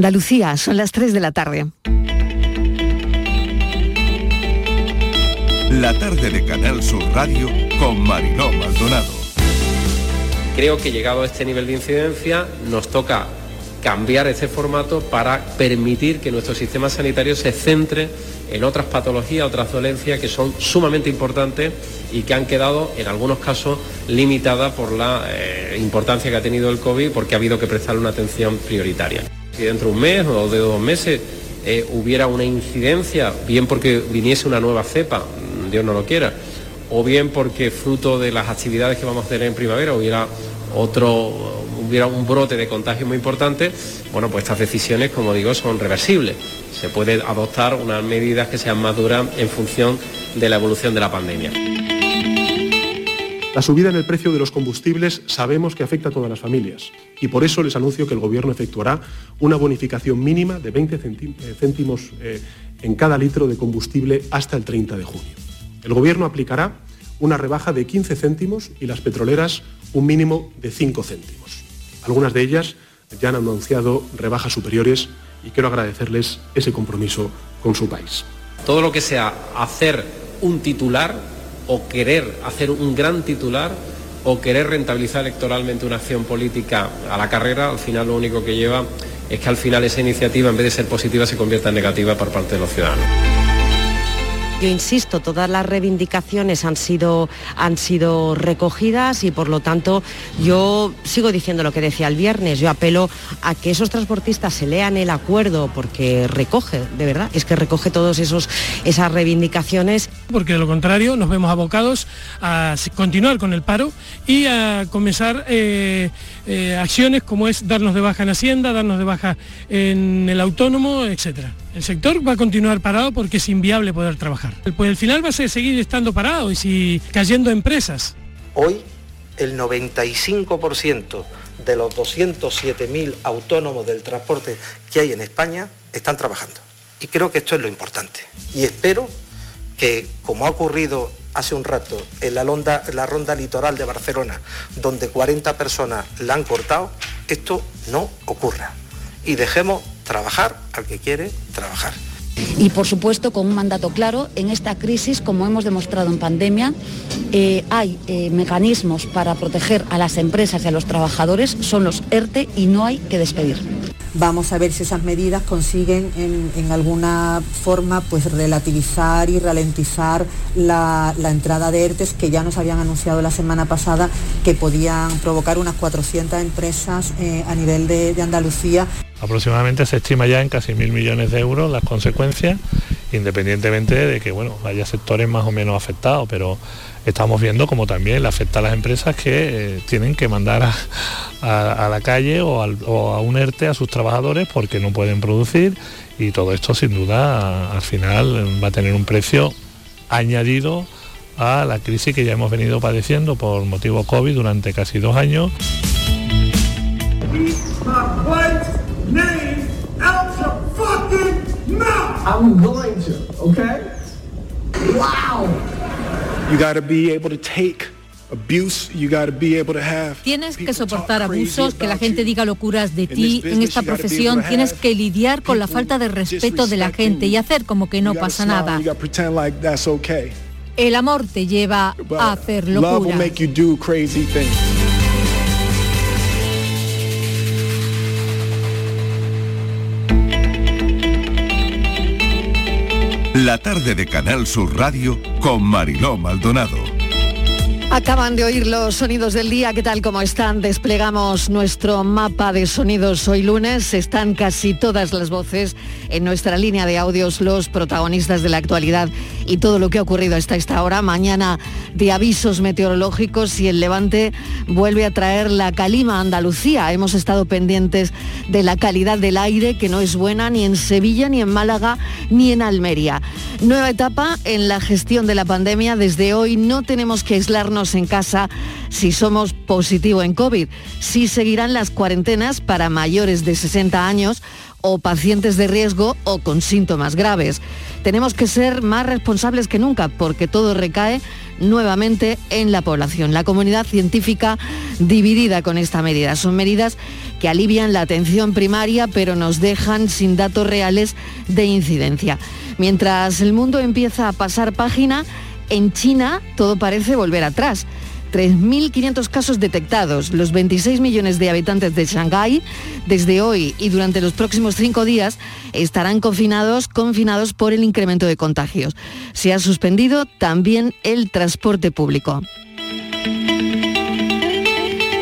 Andalucía, son las 3 de la tarde. La tarde de Canal Sur Radio con Mariló Maldonado. Creo que llegado a este nivel de incidencia nos toca cambiar ese formato para permitir que nuestro sistema sanitario se centre en otras patologías, otras dolencias que son sumamente importantes y que han quedado en algunos casos limitadas por la eh, importancia que ha tenido el COVID porque ha habido que prestarle una atención prioritaria si dentro de un mes o de dos meses eh, hubiera una incidencia, bien porque viniese una nueva cepa, Dios no lo quiera, o bien porque fruto de las actividades que vamos a tener en primavera hubiera otro hubiera un brote de contagio muy importante, bueno, pues estas decisiones, como digo, son reversibles. Se puede adoptar unas medidas que sean más duras en función de la evolución de la pandemia. La subida en el precio de los combustibles sabemos que afecta a todas las familias y por eso les anuncio que el Gobierno efectuará una bonificación mínima de 20 eh, céntimos eh, en cada litro de combustible hasta el 30 de junio. El Gobierno aplicará una rebaja de 15 céntimos y las petroleras un mínimo de 5 céntimos. Algunas de ellas ya han anunciado rebajas superiores y quiero agradecerles ese compromiso con su país. Todo lo que sea hacer un titular o querer hacer un gran titular o querer rentabilizar electoralmente una acción política a la carrera, al final lo único que lleva es que al final esa iniciativa, en vez de ser positiva, se convierta en negativa por parte de los ciudadanos. Yo insisto, todas las reivindicaciones han sido, han sido recogidas y por lo tanto yo sigo diciendo lo que decía el viernes. Yo apelo a que esos transportistas se lean el acuerdo porque recoge, de verdad, es que recoge todas esas reivindicaciones. Porque de lo contrario nos vemos abocados a continuar con el paro y a comenzar eh, eh, acciones como es darnos de baja en Hacienda, darnos de baja en el autónomo, etcétera. El sector va a continuar parado porque es inviable poder trabajar. Pues el final va a seguir estando parado y si cayendo empresas. Hoy el 95% de los 207.000 autónomos del transporte que hay en España están trabajando. Y creo que esto es lo importante. Y espero que, como ha ocurrido hace un rato en la, la ronda litoral de Barcelona, donde 40 personas la han cortado, esto no ocurra. Y dejemos trabajar al que quiere trabajar. Y por supuesto con un mandato claro, en esta crisis, como hemos demostrado en pandemia, eh, hay eh, mecanismos para proteger a las empresas y a los trabajadores, son los ERTE y no hay que despedir. Vamos a ver si esas medidas consiguen en, alguna forma pues relativizar y ralentizar la, entrada de ERTES que ya nos habían anunciado la semana pasada que podían provocar unas 400 empresas eh, a nivel de, de Andalucía. Aproximadamente se estima ya en casi mil millones de euros las consecuencias, independientemente de que bueno, haya sectores más o menos afectados, pero estamos viendo como también le afecta a las empresas que eh, tienen que mandar a, la calle o, a un ERTE a sus trabajadores porque no pueden producir y todo esto sin duda al final va a tener un precio añadido a la crisis que ya hemos venido padeciendo por motivo COVID durante casi dos años. I'm going to, okay? Wow. You gotta be able to take Tienes que soportar abusos, que la gente diga locuras de ti. En esta profesión tienes que lidiar con la falta de respeto de la gente y hacer como que no pasa nada. El amor te lleva a hacer locuras. La tarde de Canal Sur Radio con Mariló Maldonado. Acaban de oír los sonidos del día, ¿qué tal como están? Desplegamos nuestro mapa de sonidos hoy lunes. Están casi todas las voces en nuestra línea de audios, los protagonistas de la actualidad y todo lo que ha ocurrido hasta esta hora. Mañana de avisos meteorológicos y el levante vuelve a traer la calima a Andalucía. Hemos estado pendientes de la calidad del aire, que no es buena ni en Sevilla, ni en Málaga, ni en Almería. Nueva etapa en la gestión de la pandemia. Desde hoy no tenemos que aislarnos en casa si somos positivo en COVID. Sí seguirán las cuarentenas para mayores de 60 años o pacientes de riesgo o con síntomas graves. Tenemos que ser más responsables que nunca porque todo recae nuevamente en la población. La comunidad científica dividida con esta medida. Son medidas que alivian la atención primaria, pero nos dejan sin datos reales de incidencia. Mientras el mundo empieza a pasar página, en China todo parece volver atrás. 3.500 casos detectados. Los 26 millones de habitantes de Shanghái, desde hoy y durante los próximos cinco días, estarán confinados, confinados por el incremento de contagios. Se ha suspendido también el transporte público.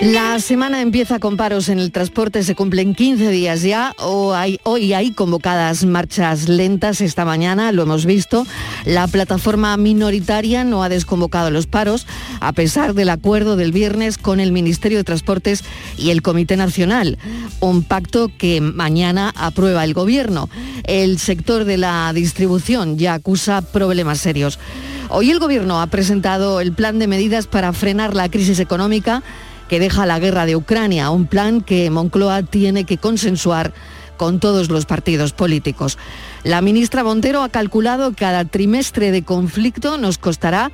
La semana empieza con paros en el transporte, se cumplen 15 días ya. hoy hay convocadas marchas lentas esta mañana, lo hemos visto. La plataforma minoritaria no ha desconvocado los paros, a pesar del acuerdo del viernes con el Ministerio de Transportes y el Comité Nacional, un pacto que mañana aprueba el Gobierno. El sector de la distribución ya acusa problemas serios. Hoy el Gobierno ha presentado el plan de medidas para frenar la crisis económica que deja la guerra de Ucrania, un plan que Moncloa tiene que consensuar con todos los partidos políticos. La ministra Montero ha calculado que cada trimestre de conflicto nos costará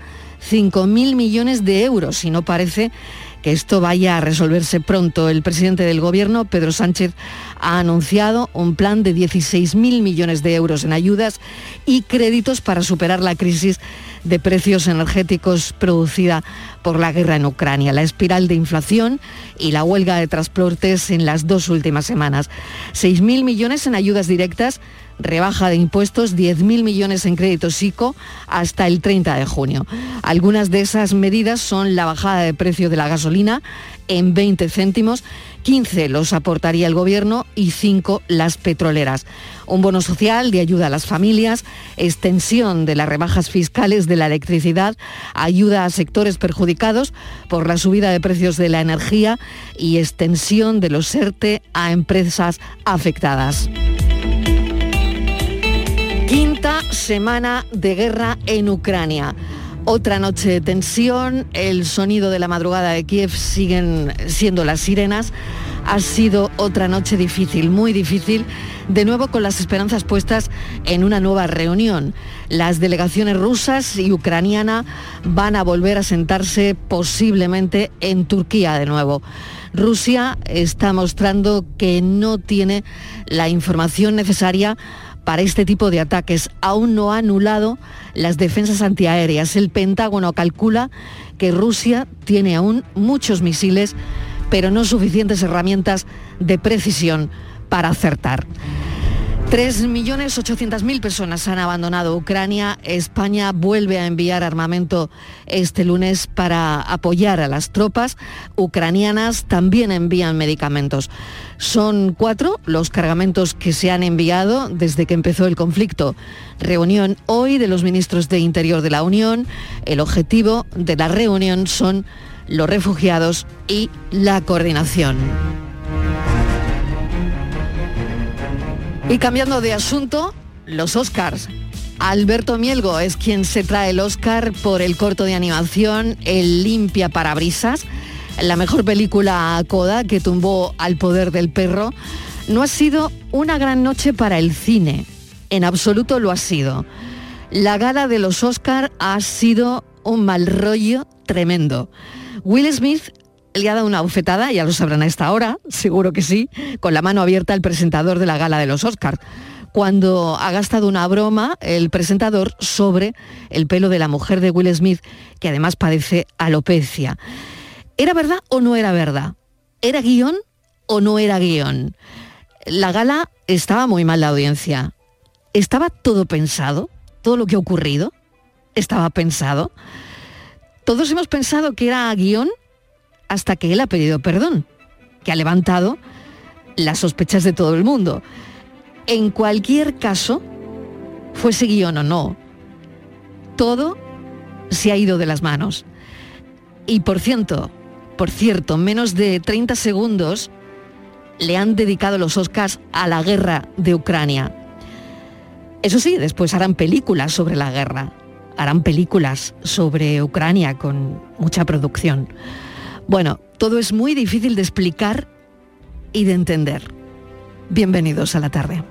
5.000 millones de euros y no parece que esto vaya a resolverse pronto. El presidente del Gobierno, Pedro Sánchez, ha anunciado un plan de 16.000 millones de euros en ayudas y créditos para superar la crisis de precios energéticos producida por la guerra en Ucrania, la espiral de inflación y la huelga de transportes en las dos últimas semanas. 6.000 millones en ayudas directas, rebaja de impuestos, 10.000 millones en créditos ICO hasta el 30 de junio. Algunas de esas medidas son la bajada de precio de la gasolina en 20 céntimos 15 los aportaría el Gobierno y 5 las petroleras. Un bono social de ayuda a las familias, extensión de las rebajas fiscales de la electricidad, ayuda a sectores perjudicados por la subida de precios de la energía y extensión de los ERTE a empresas afectadas. Quinta semana de guerra en Ucrania. Otra noche de tensión, el sonido de la madrugada de Kiev siguen siendo las sirenas. Ha sido otra noche difícil, muy difícil, de nuevo con las esperanzas puestas en una nueva reunión. Las delegaciones rusas y ucraniana van a volver a sentarse posiblemente en Turquía de nuevo. Rusia está mostrando que no tiene la información necesaria para este tipo de ataques. Aún no ha anulado las defensas antiaéreas. El Pentágono calcula que Rusia tiene aún muchos misiles, pero no suficientes herramientas de precisión para acertar. 3.800.000 personas han abandonado Ucrania. España vuelve a enviar armamento este lunes para apoyar a las tropas ucranianas. También envían medicamentos. Son cuatro los cargamentos que se han enviado desde que empezó el conflicto. Reunión hoy de los ministros de Interior de la Unión. El objetivo de la reunión son los refugiados y la coordinación. Y cambiando de asunto, los Oscars. Alberto Mielgo es quien se trae el Oscar por el corto de animación El limpia parabrisas, la mejor película coda que tumbó al poder del perro. No ha sido una gran noche para el cine, en absoluto lo ha sido. La gala de los Oscar ha sido un mal rollo tremendo. Will Smith le ha dado una bofetada, ya lo sabrán a esta hora, seguro que sí, con la mano abierta el presentador de la gala de los Oscars, cuando ha gastado una broma el presentador sobre el pelo de la mujer de Will Smith, que además padece alopecia. ¿Era verdad o no era verdad? ¿Era guion o no era guion? La gala estaba muy mal la audiencia. ¿Estaba todo pensado? ¿Todo lo que ha ocurrido? ¿Estaba pensado? Todos hemos pensado que era guion hasta que él ha pedido perdón, que ha levantado las sospechas de todo el mundo. En cualquier caso, fuese guion o no, todo se ha ido de las manos. Y por cierto, por cierto, menos de 30 segundos le han dedicado los Oscars a la guerra de Ucrania. Eso sí, después harán películas sobre la guerra, harán películas sobre Ucrania con mucha producción. Bueno, todo es muy difícil de explicar y de entender. Bienvenidos a la tarde.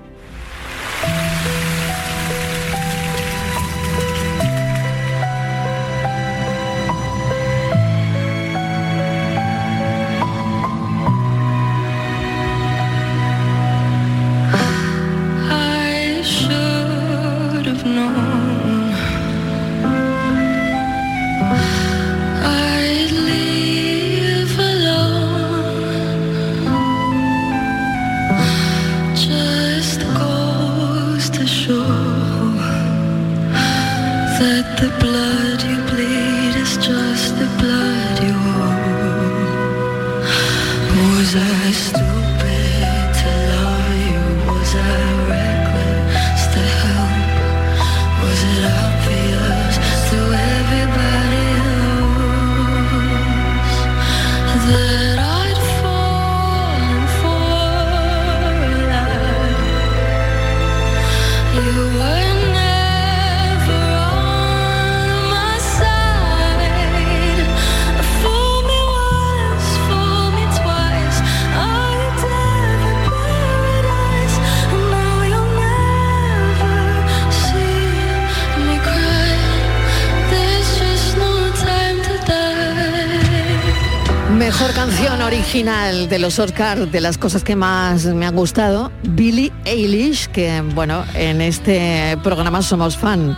De los Oscars, de las cosas que más me han gustado, Billie Eilish, que bueno, en este programa somos fan.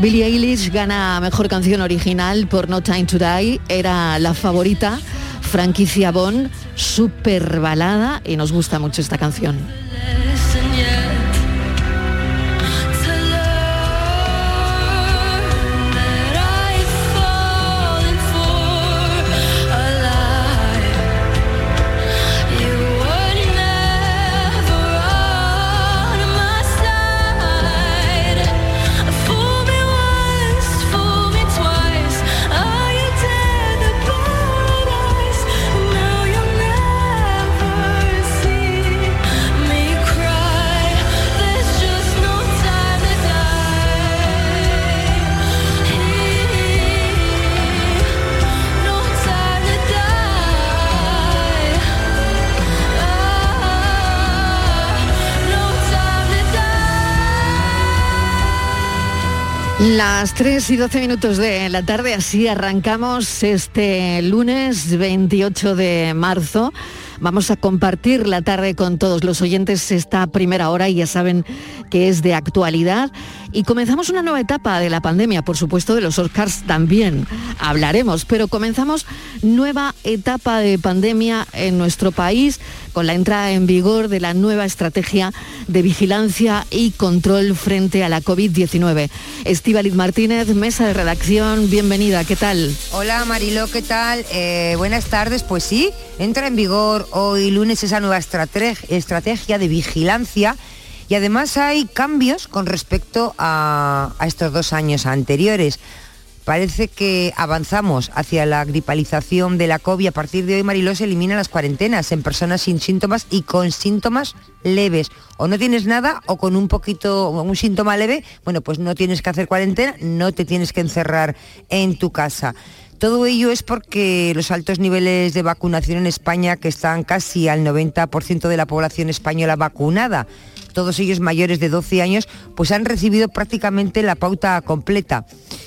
Billie Eilish gana Mejor Canción Original por No Time to Die, era la favorita, franquicia Bond, super balada y nos gusta mucho esta canción. Las 3 y 12 minutos de la tarde, así arrancamos este lunes 28 de marzo. Vamos a compartir la tarde con todos los oyentes esta primera hora y ya saben que es de actualidad. Y comenzamos una nueva etapa de la pandemia, por supuesto de los Oscars también hablaremos, pero comenzamos nueva etapa de pandemia en nuestro país con la entrada en vigor de la nueva estrategia de vigilancia y control frente a la COVID-19. Estíbaliz Martínez, mesa de redacción, bienvenida, ¿qué tal? Hola Marilo, ¿qué tal? Eh, buenas tardes, pues sí, entra en vigor hoy lunes esa nueva estrategia de vigilancia y además hay cambios con respecto a, estos dos años anteriores. Parece que avanzamos hacia la gripalización de la COVID. A partir de hoy, Mariló se elimina las cuarentenas en personas sin síntomas y con síntomas leves. O no tienes nada o con un poquito, un síntoma leve, bueno, pues no tienes que hacer cuarentena, no te tienes que encerrar en tu casa. Todo ello es porque los altos niveles de vacunación en España, que están casi al 90% de la población española vacunada, todos ellos mayores de 12 años, pues han recibido prácticamente la pauta completa.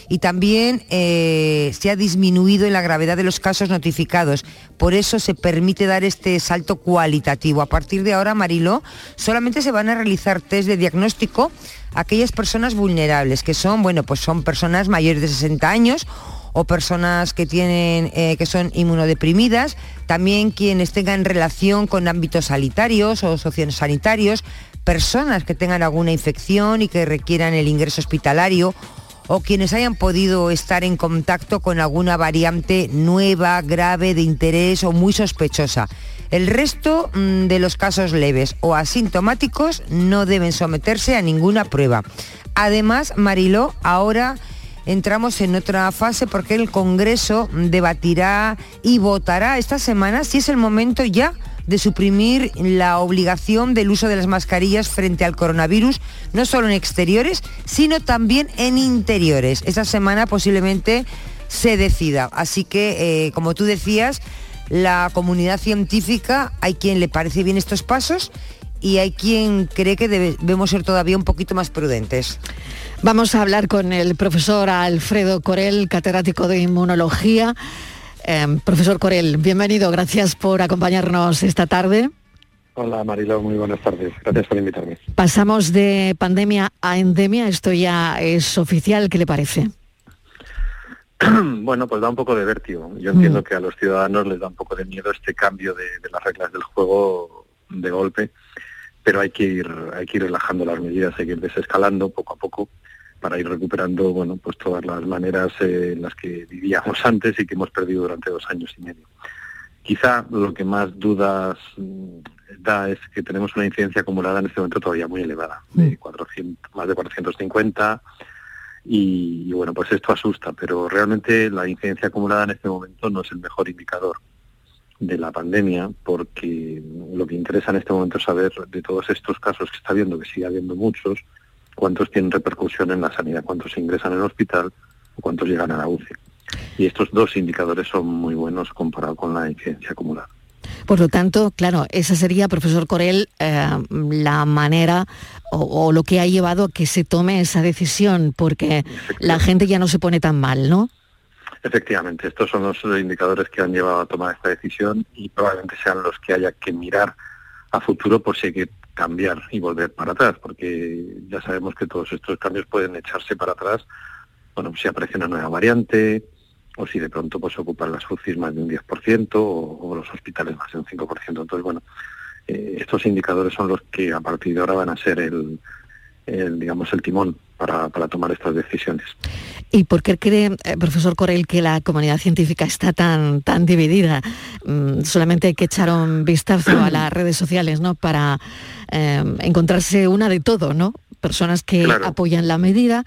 Y también eh, se ha disminuido en la gravedad de los casos notificados. Por eso se permite dar este salto cualitativo. A partir de ahora, Marilo, solamente se van a realizar test de diagnóstico a aquellas personas vulnerables, que son, bueno, pues son personas mayores de 60 años o personas que tienen eh, que son inmunodeprimidas, también quienes tengan relación con ámbitos sanitarios o sociosanitarios, personas que tengan alguna infección y que requieran el ingreso hospitalario o quienes hayan podido estar en contacto con alguna variante nueva, grave, de interés o muy sospechosa. El resto mm, de los casos leves o asintomáticos no deben someterse a ninguna prueba. Además, Mariló, ahora entramos en otra fase porque el Congreso debatirá y votará esta semana si es el momento ya de suprimir la obligación del uso de las mascarillas frente al coronavirus, no solo en exteriores, sino también en interiores. Esta semana posiblemente se decida. Así que, eh, como tú decías, la comunidad científica, hay quien le parece bien estos pasos y hay quien cree que debemos ser todavía un poquito más prudentes. Vamos a hablar con el profesor Alfredo Corel, catedrático de inmunología. Em, profesor Corel, bienvenido, gracias por acompañarnos esta tarde. Hola Marilo, muy buenas tardes, gracias por invitarme. Pasamos de pandemia a endemia, esto ya es oficial, ¿qué le parece? bueno, pues da un poco de vértigo. Yo entiendo mm. que a los ciudadanos les da un poco de miedo este cambio de, de, las reglas del juego de golpe, pero hay que ir, hay que ir relajando las medidas, hay que ir desescalando poco a poco para ir recuperando bueno pues todas las maneras eh, en las que vivíamos antes y que hemos perdido durante dos años y medio. Quizá lo que más dudas mm, da es que tenemos una incidencia acumulada en este momento todavía muy elevada, de 400, más de 450, y, bueno, pues esto asusta, pero realmente la incidencia acumulada en este momento no es el mejor indicador de la pandemia, porque lo que interesa en este momento es saber de todos estos casos que está viendo, que sigue habiendo muchos, cuántos tienen repercusión en la sanidad, cuántos ingresan en el hospital o cuántos llegan a la UCI. Y estos dos indicadores son muy buenos comparado con la incidencia acumulada. Por lo tanto, claro, esa sería, profesor Corel, eh, la manera o, lo que ha llevado a que se tome esa decisión, porque la gente ya no se pone tan mal, ¿no? Efectivamente, estos son los indicadores que han llevado a tomar esta decisión y probablemente sean los que haya que mirar a futuro por si hay que cambiar y volver para atrás, porque ya sabemos que todos estos cambios pueden echarse para atrás, bueno, si aparece una nueva variante, o si de pronto pues ocupan las UCIs más de un 10% o, los hospitales más de un 5%. Entonces, bueno, eh, estos indicadores son los que a partir de ahora van a ser el, digamos, el timón para, tomar estas decisiones. ¿Y por qué cree, eh, profesor Corel, que la comunidad científica está tan, tan dividida? Mm, solamente hay que echar un vistazo a las redes sociales, ¿no? Para eh, encontrarse una de todo, ¿no? Personas que apoyan la medida,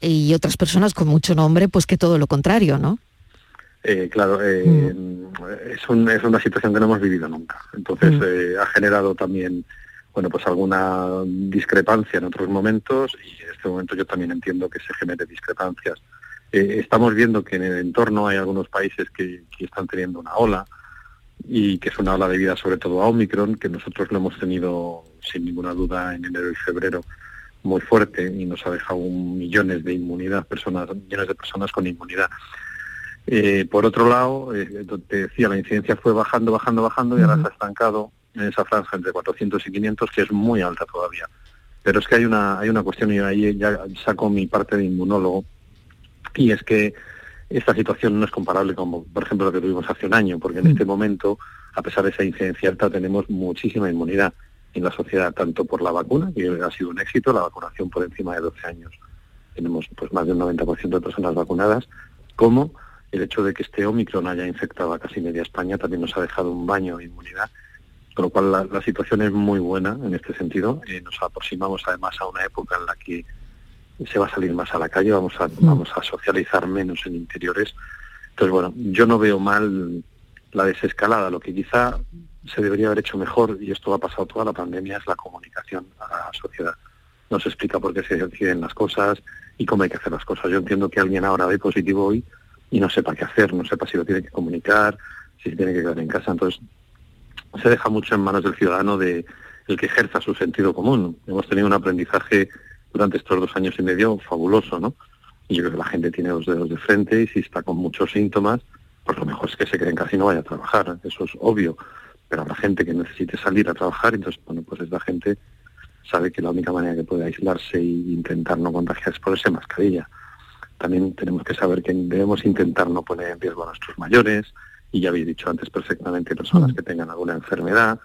y otras personas con mucho nombre, pues que todo lo contrario, ¿no? Eh, claro, eh, mm. es, es, una situación que no hemos vivido nunca. Entonces mm. eh, ha generado también, bueno, pues alguna discrepancia en otros momentos y en este momento yo también entiendo que se genere discrepancias. estamos viendo que en el entorno hay algunos países que, que, están teniendo una ola y que es una ola debida sobre todo a Omicron, que nosotros lo hemos tenido sin ninguna duda en enero y febrero muy fuerte y nos ha dejado millones de inmunidad, personas, millones de personas con inmunidad. Eh, por otro lado, eh, te decía, la incidencia fue bajando, bajando, bajando y ahora se ha estancado en esa franja entre 400 y 500, que es muy alta todavía. Pero es que hay una, hay una cuestión, y ahí ya saco mi parte de inmunólogo, y es que esta situación no es comparable con, por ejemplo, lo que tuvimos hace un año, porque en este momento, a pesar de esa incidencia alta, tenemos muchísima inmunidad en la sociedad, tanto por la vacuna, que ha sido un éxito, la vacunación por encima de 12 años. Tenemos pues más de un 90% de personas vacunadas, como el hecho de que este Omicron haya infectado a casi media España también nos ha dejado un baño de inmunidad, con lo cual la, situación es muy buena en este sentido. Eh, nos aproximamos además a una época en la que se va a salir más a la calle, vamos a, mm. vamos a socializar menos en interiores. Entonces, bueno, yo no veo mal la desescalada, lo que quizá se debería haber hecho mejor, y esto ha pasado toda la pandemia, es la comunicación a la sociedad. No se explica por qué se deciden las cosas y cómo hay que hacer las cosas. Yo entiendo que alguien ahora ve positivo hoy y no sepa qué hacer, no sepa si lo tiene que comunicar, si se tiene que quedar en casa. Entonces, se deja mucho en manos del ciudadano de el que ejerza su sentido común. Hemos tenido un aprendizaje durante estos dos años y medio fabuloso, ¿no? Y yo creo que la gente tiene los dedos de frente y si está con muchos síntomas, pues lo mejor es que se quede en casa no vaya a trabajar. Eso es obvio pero la gente que necesite salir a trabajar, entonces, bueno, pues esta gente sabe que la única manera que puede aislarse e intentar no contagiarse es ponerse mascarilla. También tenemos que saber que debemos intentar no poner en riesgo a nuestros mayores, y ya habéis dicho antes perfectamente personas mm. que tengan alguna enfermedad.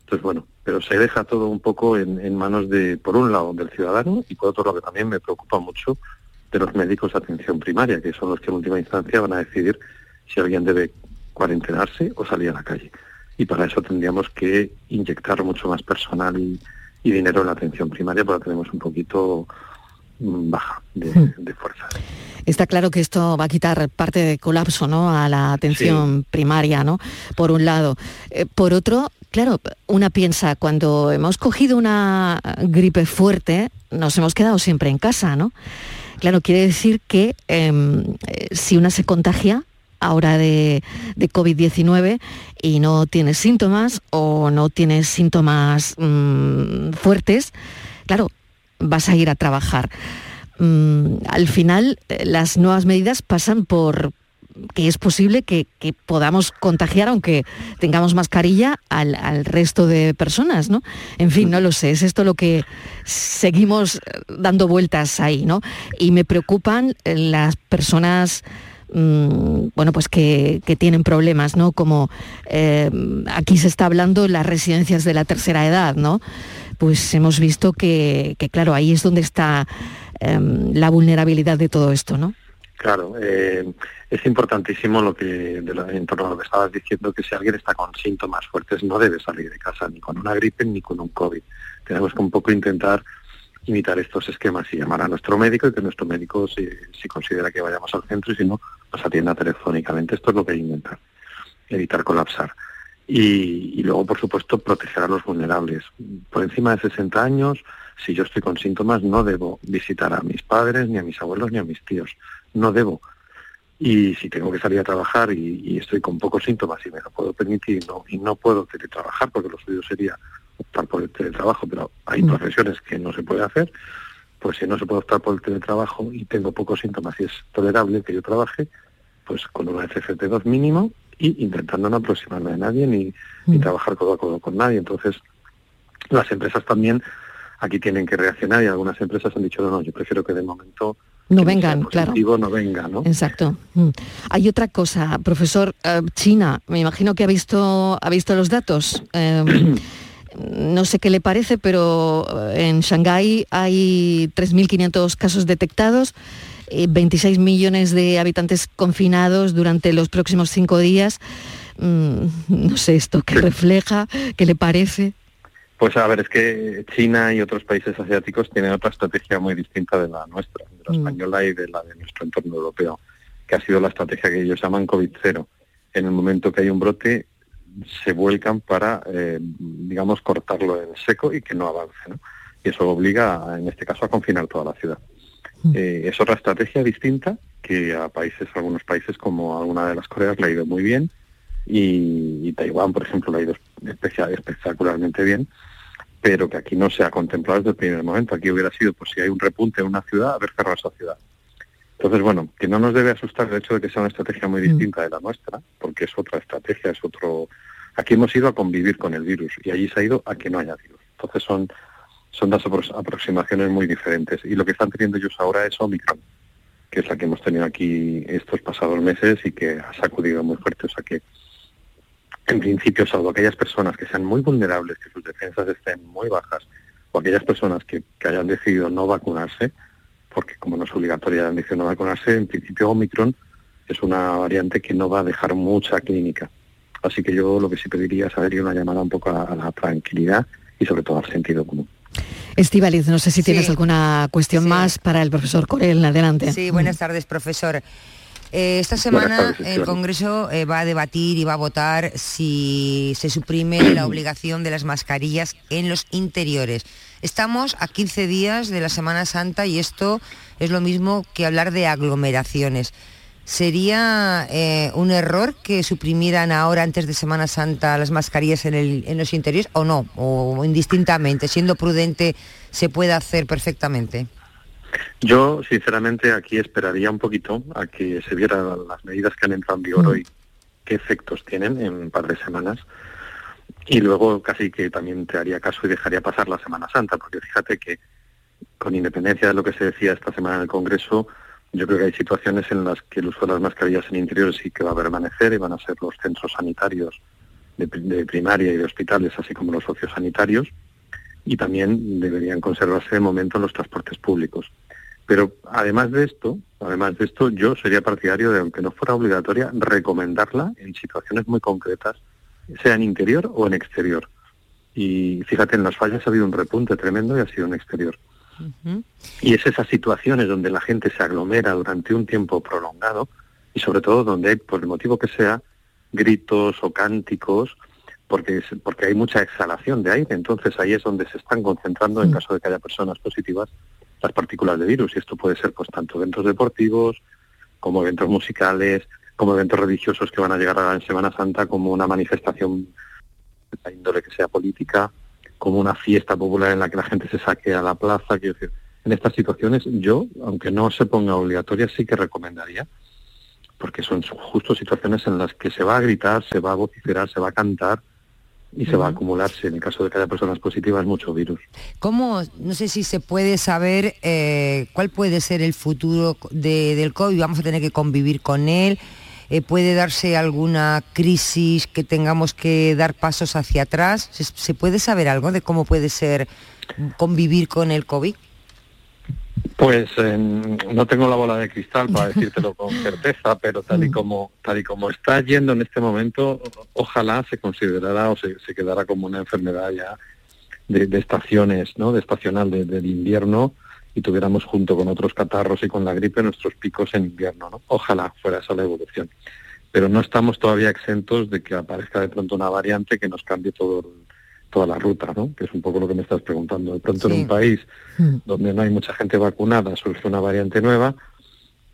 Entonces, bueno, pero se deja todo un poco en, en, manos de, por un lado, del ciudadano y por otro lado, que también me preocupa mucho, de los médicos de atención primaria, que son los que en última instancia van a decidir si alguien debe cuarentenarse o salir a la calle y para eso tendríamos que inyectar mucho más personal y, dinero en la atención primaria porque tenemos un poquito mm, baja de, fuerza. Está claro que esto va a quitar parte de colapso ¿no? a la atención primaria, ¿no? Por un lado. Eh, por otro, claro, una piensa, cuando hemos cogido una gripe fuerte, nos hemos quedado siempre en casa, ¿no? Claro, quiere decir que em, eh, si una se contagia, ahora de, COVID-19 y no tienes síntomas o no tienes síntomas mm, fuertes, claro, vas a ir a trabajar. Mm, al final, eh, las nuevas medidas pasan por que es posible que, podamos contagiar, aunque tengamos mascarilla, al, resto de personas, ¿no? En fin, no lo sé, es esto lo que seguimos eh, dando vueltas ahí, ¿no? Y me preocupan eh, las personas Mm, bueno, pues que, tienen problemas, ¿no? Como aquí se está hablando las residencias de la tercera edad, ¿no? Pues hemos visto que, claro, ahí es donde está em, la vulnerabilidad de todo esto, ¿no? Claro, eh, es importantísimo lo que en torno a lo que estabas diciendo, que si alguien está con síntomas fuertes no debe salir de casa ni con una gripe ni con un COVID. Tenemos que un poco intentar imitar estos esquemas y llamar a nuestro médico y que nuestro médico si, si considera que vayamos al centro y si no, nos atienda telefónicamente. Esto es lo que hay que intentar, evitar colapsar. Y, y, luego, por supuesto, proteger a los vulnerables. Por encima de 60 años, si yo estoy con síntomas, no debo visitar a mis padres, ni a mis abuelos, ni a mis tíos no debo. Y si tengo que salir a trabajar y, estoy con pocos síntomas y me lo puedo permitir no, y no puedo teletrabajar, porque lo suyo sería optar por el teletrabajo, pero hay mm. profesiones que no se puede hacer, pues si no se puede optar por el teletrabajo y tengo pocos síntomas y es tolerable que yo trabaje, pues con una FFP2 mínimo y intentando no aproximarme a nadie ni, ni mm. trabajar codo a codo con nadie. Entonces, las empresas también aquí tienen que reaccionar y algunas empresas han dicho, no, no, yo prefiero que de momento no vengan, claro. no venga, ¿no? Exacto. Mm. Hay otra cosa, profesor, eh, China, me imagino que ha visto, ha visto los datos. Em, no sé qué le parece, pero eh, en Shanghái hay 3.500 casos detectados, 26 eh, millones de habitantes confinados durante los próximos cinco días. Mm, no sé esto qué refleja, qué le parece. Pues a ver, es que China y otros países asiáticos tienen otra estrategia muy distinta de la nuestra, de la mm. española y de la de nuestro entorno europeo, que ha sido la estrategia que ellos llaman COVID-0. En el momento que hay un brote, se vuelcan para, eh, digamos, cortarlo en seco y que no avance. ¿no? Y eso obliga, en este caso, a confinar toda la ciudad. Mm. Eh, es otra estrategia distinta que a países, algunos países como alguna de las Coreas le ha ido muy bien y, Taiwán, por ejemplo, le ha ido espectacularmente bien pero que aquí no se ha contemplado desde el primer momento. Aquí hubiera sido, pues si hay un repunte en una ciudad, haber cerrado esa ciudad. Entonces, bueno, que no nos debe asustar el hecho de que sea una estrategia muy mm. distinta de la nuestra, porque es otra estrategia, es otro... Aquí hemos ido a convivir con el virus y allí se ha ido a que no haya virus. Entonces son, son dos aproximaciones muy diferentes. Y lo que están teniendo ellos ahora es Omicron, que es la que hemos tenido aquí estos pasados meses y que ha sacudido muy fuerte. O sea que en principio, salvo aquellas personas que sean muy vulnerables, que sus defensas estén muy bajas, o aquellas personas que, hayan decidido no vacunarse, porque como no es obligatoria han decidido no vacunarse, en principio Omicron es una variante que no va a dejar mucha clínica. Así que yo lo que sí pediría es haber una llamada un poco a, la tranquilidad y sobre todo al sentido común. Estivaliz, no sé si tienes alguna cuestión más para el profesor Corel. Adelante. Sí, buenas tardes, profesor. Eh, esta semana el Congreso eh, va a debatir y va a votar si se suprime la obligación de las mascarillas en los interiores. Estamos a 15 días de la Semana Santa y esto es lo mismo que hablar de aglomeraciones. ¿Sería eh, un error que suprimieran ahora, antes de Semana Santa, las mascarillas en, en los interiores o no? O indistintamente, siendo prudente, se puede hacer perfectamente. Yo, sinceramente, aquí esperaría un poquito a que se vieran las medidas que han entrado en vigor mm. hoy, qué efectos tienen en un par de semanas. Y luego casi que también te haría caso y dejaría pasar la Semana Santa, porque fíjate que con independencia de lo que se decía esta semana en el Congreso, yo creo que hay situaciones en las que el uso de las mascarillas en interiores sí que va a permanecer y van a ser los centros sanitarios de, primaria y de hospitales, así como los sociosanitarios y también deberían conservarse de momento en los transportes públicos. Pero además de esto, además de esto, yo sería partidario de, aunque no fuera obligatoria, recomendarla en situaciones muy concretas, sea en interior o en exterior. Y fíjate, en las fallas ha habido un repunte tremendo y ha sido en exterior. Y es esas situaciones donde la gente se aglomera durante un tiempo prolongado y sobre todo donde hay, por el motivo que sea, gritos o cánticos porque, porque hay mucha exhalación de aire, entonces ahí es donde se están concentrando, en mm. caso de que haya personas positivas, las partículas de virus. Y esto puede ser pues tanto eventos deportivos, como eventos musicales, como eventos religiosos que van a llegar a en Semana Santa, como una manifestación de la índole que sea política, como una fiesta popular en la que la gente se saque a la plaza. Quiero decir, en estas situaciones yo, aunque no se ponga obligatoria, sí que recomendaría, porque son justo situaciones en las que se va a gritar, se va a vociferar, se va a cantar, y se va a acumularse en el caso de que haya personas positivas mucho virus. ¿Cómo, no sé si se puede saber eh, cuál puede ser el futuro de, del COVID? ¿Vamos a tener que convivir con él? Eh, ¿Puede darse alguna crisis que tengamos que dar pasos hacia atrás? ¿Se, puede saber algo de cómo puede ser convivir con el COVID? Pues no tengo la bola de cristal para decírtelo con certeza, pero tal y como tal y como está yendo en este momento, ojalá se considerara o se, quedara como una enfermedad ya de, estaciones, ¿no? De estacional del invierno y tuviéramos junto con otros catarros y con la gripe nuestros picos en invierno, ¿no? Ojalá fuera esa la evolución. Pero no estamos todavía exentos de que aparezca de pronto una variante que nos cambie todo toda la ruta, ¿no? que es un poco lo que me estás preguntando. De pronto en un país hmm. donde no hay mucha gente vacunada surge una variante nueva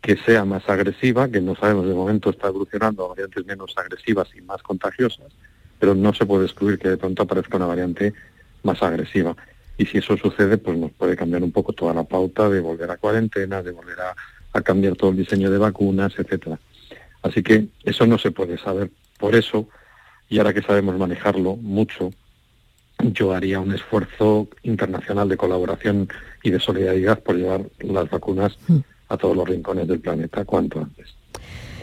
que sea más agresiva, que no sabemos de momento está evolucionando a variantes menos agresivas y más contagiosas, pero no se puede excluir que de pronto aparezca una variante más agresiva. Y si eso sucede, pues nos puede cambiar un poco toda la pauta de volver a cuarentena, de volver a, a cambiar todo el diseño de vacunas, etcétera. Así que eso no se puede saber. Por eso, y ahora que sabemos manejarlo mucho, yo haría un esfuerzo internacional de colaboración y de solidaridad por llevar las vacunas hmm. a todos los rincones del planeta cuanto antes.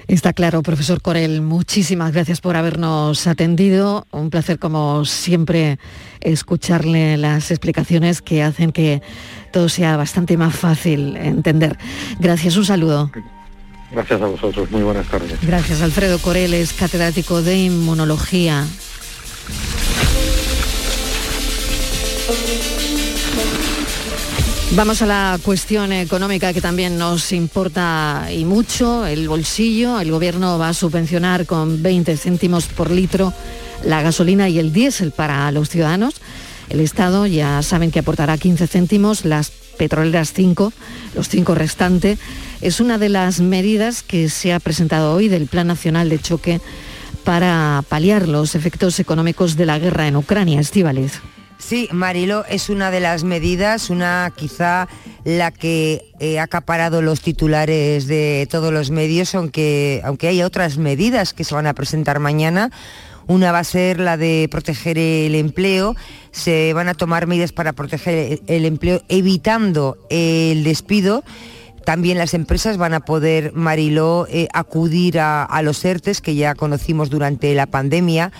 Está claro, profesor Corel. Muchísimas gracias por habernos atendido. Un placer, como siempre, escucharle las explicaciones que hacen que todo sea bastante más fácil entender. Gracias, un saludo. Gracias a vosotros, muy buenas tardes. Gracias, Alfredo Corel, es catedrático de inmunología. Vamos a la cuestión económica que también nos importa y mucho, el bolsillo. El gobierno va a subvencionar con 20 céntimos por litro la gasolina y el diésel para los ciudadanos. El Estado ya saben que aportará 15 céntimos, las petroleras 5, los 5 restantes. Es una de las medidas que se ha presentado hoy del Plan Nacional de Choque para paliar los efectos económicos de la guerra en Ucrania. Estíbaliz. Sí, Marilo, es una de las medidas, una quizá la que eh, ha acaparado los titulares de todos los medios, aunque, aunque hay otras medidas que se van a presentar mañana. Una va a ser la de proteger el empleo. Se van a tomar medidas para proteger el empleo evitando el despido. También las empresas van a poder, Mariló, eh, acudir a, a los ERTES que ya conocimos durante la pandemia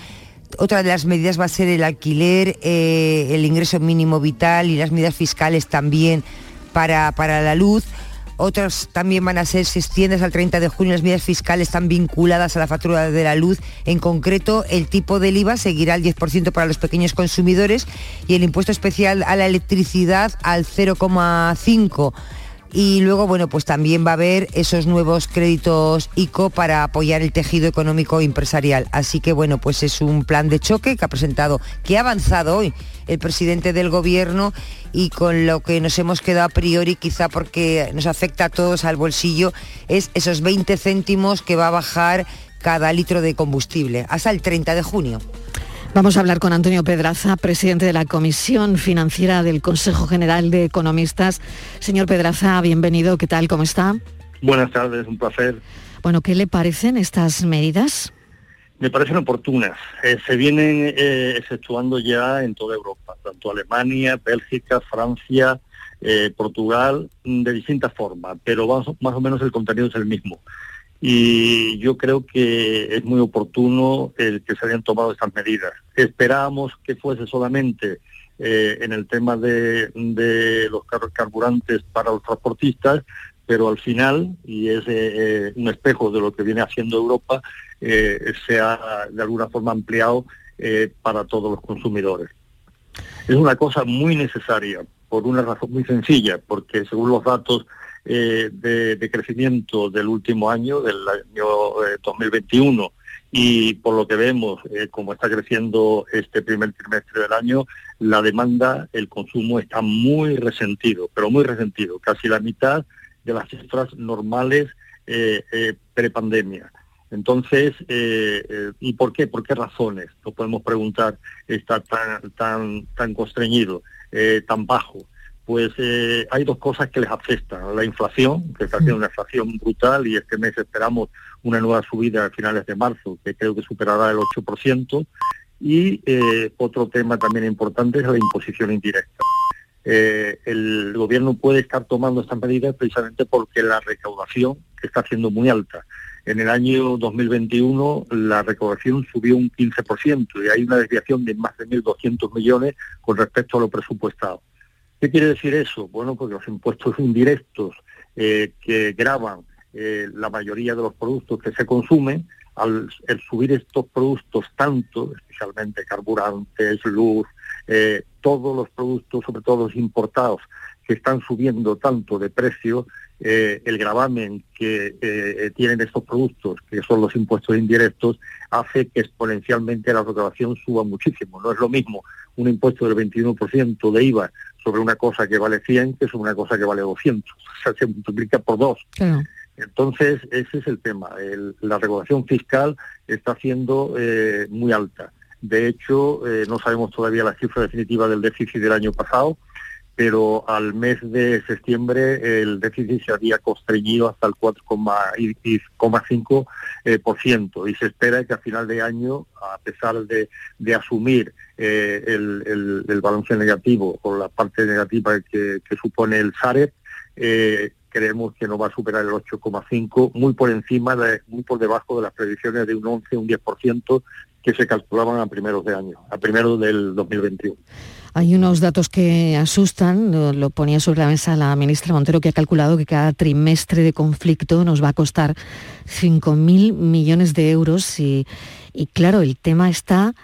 otra de las medidas va a ser el alquiler, eh, el ingreso mínimo vital y las medidas fiscales también para, para la luz. Otras también van a ser, si extiendes al 30 de junio, las medidas fiscales están vinculadas a la factura de la luz. En concreto, el tipo del IVA seguirá al 10% para los pequeños consumidores y el impuesto especial a la electricidad al 0,5% y luego, bueno, pues también va a haber esos nuevos créditos ICO para apoyar el tejido económico empresarial. Así que, bueno, pues es un plan de choque que ha presentado, que ha avanzado hoy el presidente del gobierno y con lo que nos hemos quedado a priori, quizá porque nos afecta a todos al bolsillo, es esos 20 céntimos que va a bajar cada litro de combustible hasta el 30 de junio. Vamos a hablar con Antonio Pedraza, presidente de la Comisión Financiera del Consejo General de Economistas. Señor Pedraza, bienvenido. ¿Qué tal? ¿Cómo está? Buenas tardes, un placer. Bueno, ¿qué le parecen estas medidas? Me parecen oportunas. Eh, se vienen eh, efectuando ya en toda Europa, tanto Alemania, Bélgica, Francia, eh, Portugal, de distintas formas, pero más o menos el contenido es el mismo y yo creo que es muy oportuno el que se hayan tomado estas medidas. Esperábamos que fuese solamente eh, en el tema de, los carburantes para los transportistas, pero al final, y es eh, eh, un espejo de lo que viene haciendo Europa, se ha de alguna forma ampliado para todos los consumidores. Es una cosa muy necesaria, por una razón muy sencilla, porque según los datos eh, de, crecimiento del último año, del año 2021, eh, y por lo que vemos, eh, como está creciendo este primer trimestre del año, la demanda, el consumo está muy resentido, pero muy resentido, casi la mitad de las cifras normales prepandemia. Entonces, ¿y por qué? ¿Por qué razones? Nos podemos preguntar, está tan, tan, tan constreñido, tan bajo pues eh, hay dos cosas que les afectan. La inflación, que está haciendo una inflación brutal y este mes esperamos una nueva subida a finales de marzo, que creo que superará el 8%. Y eh, otro tema también importante es la imposición indirecta. Eh, el gobierno puede estar tomando estas medidas precisamente porque la recaudación está siendo muy alta. En el año 2021 la recaudación subió un 15% y hay una desviación de más de 1.200 millones con respecto a lo presupuestado. ¿Qué quiere decir eso? Bueno, porque los impuestos indirectos eh, que graban eh, la mayoría de los productos que se consumen, al, subir estos productos tanto, especialmente carburantes, luz, eh, todos los productos, sobre todo los importados, que están subiendo tanto de precio, el gravamen que tienen estos productos, que son los impuestos indirectos, hace que exponencialmente la recaudación suba muchísimo. No es lo mismo un impuesto del 21% de IVA sobre una cosa que vale 100 que sobre una cosa que vale 200. O sea, se multiplica por dos. Entonces, ese es el tema. la recaudación fiscal está siendo eh, muy alta. De hecho, no sabemos todavía la cifra definitiva del déficit del año pasado, pero al mes de septiembre el déficit se había constreñido hasta el 4,5% eh, por ciento. Y se espera que a final de año, a pesar de, asumir eh, el, balance negativo o la parte negativa que, supone el SARE, eh, creemos que no va a superar el 8,5, muy por encima, de, muy por debajo de las previsiones de un 11, un 10% que se calculaban a primeros de año, a primeros del 2021. Hay unos datos que asustan, lo, ponía sobre la mesa la ministra Montero, que ha calculado que cada trimestre de conflicto nos va a costar 5.000 millones de euros y, claro, el tema está,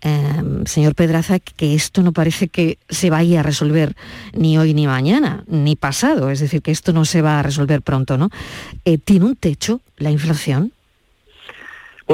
em, señor Pedraza, que esto no parece que se vaya a resolver ni hoy ni mañana, ni pasado, es decir, que esto no se va a resolver pronto, ¿no? Eh, ¿Tiene un techo la inflación?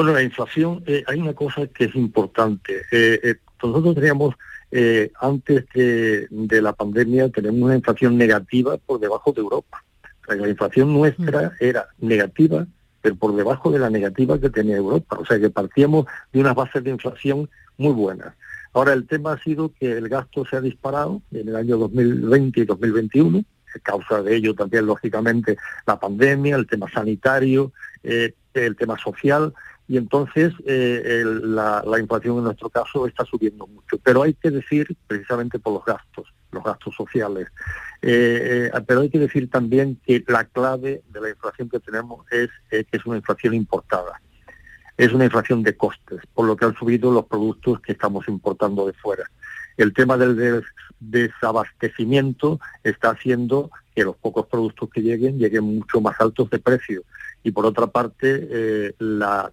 Bueno, la inflación, eh, hay una cosa que es importante. Eh, nosotros teníamos eh, antes de, la pandemia tenemos una inflación negativa por debajo de Europa. la inflación nuestra mm. era negativa, pero por debajo de la negativa que tenía Europa. O sea que partíamos de unas bases de inflación muy buenas. Ahora el tema ha sido que el gasto se ha disparado en el año 2020 y 2021, causa de ello también lógicamente la pandemia, el tema sanitario, eh, el tema social, y entonces eh, la, inflación en nuestro caso está subiendo mucho. Pero hay que decir, precisamente por los gastos, los gastos sociales, eh, eh, pero hay que decir también que la clave de la inflación que tenemos es que es una inflación importada. Es una inflación de costes, por lo que han subido los productos que estamos importando de fuera. El tema del desabastecimiento está haciendo que los pocos productos que lleguen lleguen mucho más altos de precio y por otra parte eh, la,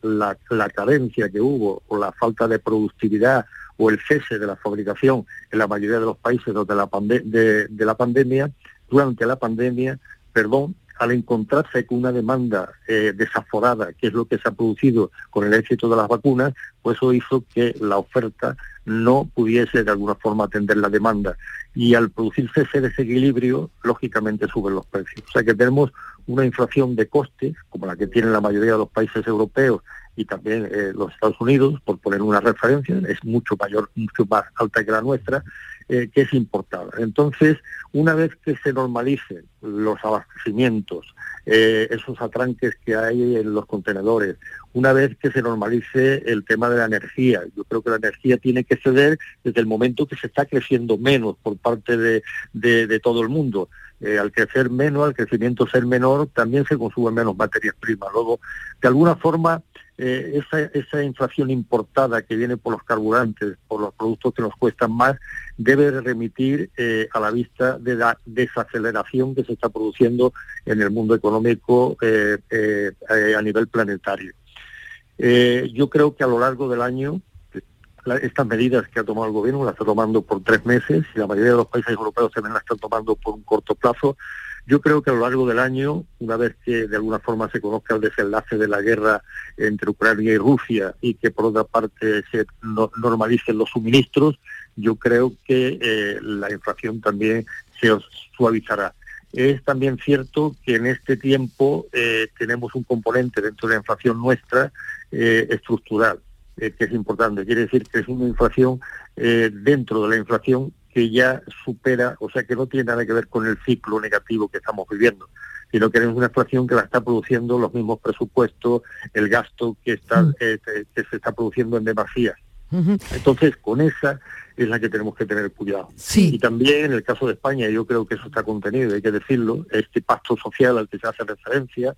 carencia que hubo o la falta de productividad o el cese de la fabricación en la mayoría de los países donde la de, la pandemia, durante la pandemia, perdón, al encontrarse con una demanda eh, desaforada, que es lo que se ha producido con el éxito de las vacunas, pues eso hizo que la oferta no pudiese de alguna forma atender la demanda. Y al producirse ese desequilibrio, lógicamente suben los precios. O sea que tenemos una inflación de costes, como la que tienen la mayoría de los países europeos y también eh, los Estados Unidos, por poner una referencia, es mucho mayor, mucho más alta que la nuestra, eh, que es importada. Entonces, una vez que se normalicen los abastecimientos, eh, esos atranques que hay en los contenedores, una vez que se normalice el tema de la energía, yo creo que la energía tiene que ceder desde el momento que se está creciendo menos por parte de, todo el mundo. Eh, al crecer menos, al crecimiento ser menor, también se consumen menos materias primas. Luego, de alguna forma, eh, esa, inflación importada que viene por los carburantes, por los productos que nos cuestan más, debe remitir eh, a la vista de la desaceleración que se está produciendo en el mundo económico eh, a nivel planetario. yo creo que a lo largo del año estas medidas que ha tomado el gobierno las está tomando por tres meses y la mayoría de los países europeos también las están tomando por un corto plazo. Yo creo que a lo largo del año, una vez que de alguna forma se conozca el desenlace de la guerra entre Ucrania y Rusia y que por otra parte se normalicen los suministros, yo creo que eh, la inflación también se suavizará. Es también cierto que en este tiempo eh, tenemos un componente dentro de la inflación nuestra eh, estructural, que es importante. Quiere decir que es una inflación dentro de la inflación que ya supera, o sea, que no tiene nada que ver con el ciclo negativo que estamos viviendo, sino que es una inflación que la está produciendo los mismos presupuestos, el gasto que, está, mm. eh, que se está produciendo en demasía. Entonces, con esa es la que tenemos que tener cuidado. Y también en el caso de España, yo creo que eso está contenido, hay que decirlo, este pacto social al que se hace referencia,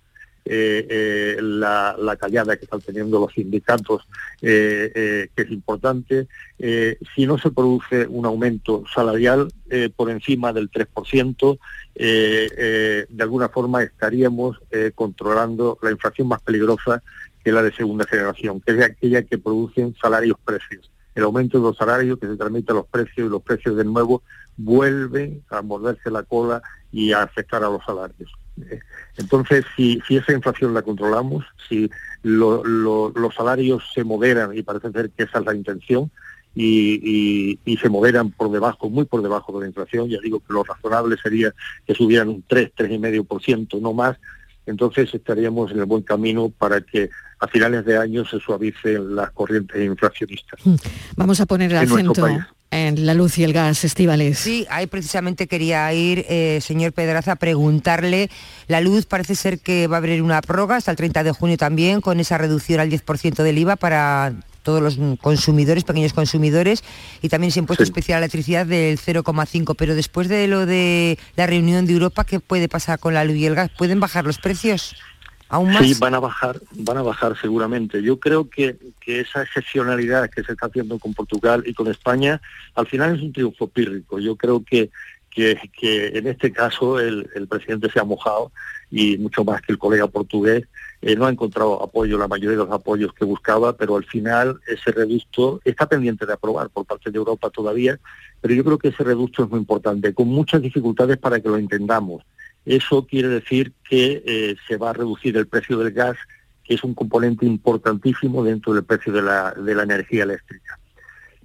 eh, la, la, callada que están teniendo los sindicatos, que es importante. si no se produce un aumento salarial por encima del 3%, de alguna forma estaríamos controlando la inflación más peligrosa que la de segunda generación, que es aquella que producen salarios-precios. El aumento de los salarios que se transmite a los precios y los precios de nuevo vuelven a morderse la cola y a afectar a los salarios. Entonces, si, esa inflación la controlamos, si los salarios se moderan, y parece ser que esa es la intención, y, se moderan por debajo, muy por debajo de la inflación, ya digo que lo razonable sería que subieran un 3, 3,5%, no más, entonces estaríamos en el buen camino para que a finales de año se suavicen las corrientes inflacionistas. Mm. Vamos a poner el acento en la luz y el gas, Estivales. Sí, ahí precisamente quería ir, eh, señor Pedraza, a preguntarle. La luz parece ser que va a haber una prórroga hasta el 30 de junio también, con esa reducción al 10% del IVA para todos los consumidores, pequeños consumidores, y también ese impuesto especial a la electricidad del 0,5. Pero después de lo de la reunión de Europa, ¿qué puede pasar con la luz y el gas? ¿Pueden bajar los precios? ¿Aún más? Sí, van a bajar, van a bajar seguramente. Yo creo que, que esa excepcionalidad que se está haciendo con Portugal y con España, al final es un triunfo pírrico. Yo creo que, que, en este caso el, el presidente se ha mojado y mucho más que el colega portugués eh, no ha encontrado apoyo, la mayoría de los apoyos que buscaba, pero al final ese reducto está pendiente de aprobar por parte de Europa todavía, pero yo creo que ese reducto es muy importante, con muchas dificultades para que lo entendamos. Eso quiere decir que eh, se va a reducir el precio del gas, que es un componente importantísimo dentro del precio de la, energía eléctrica.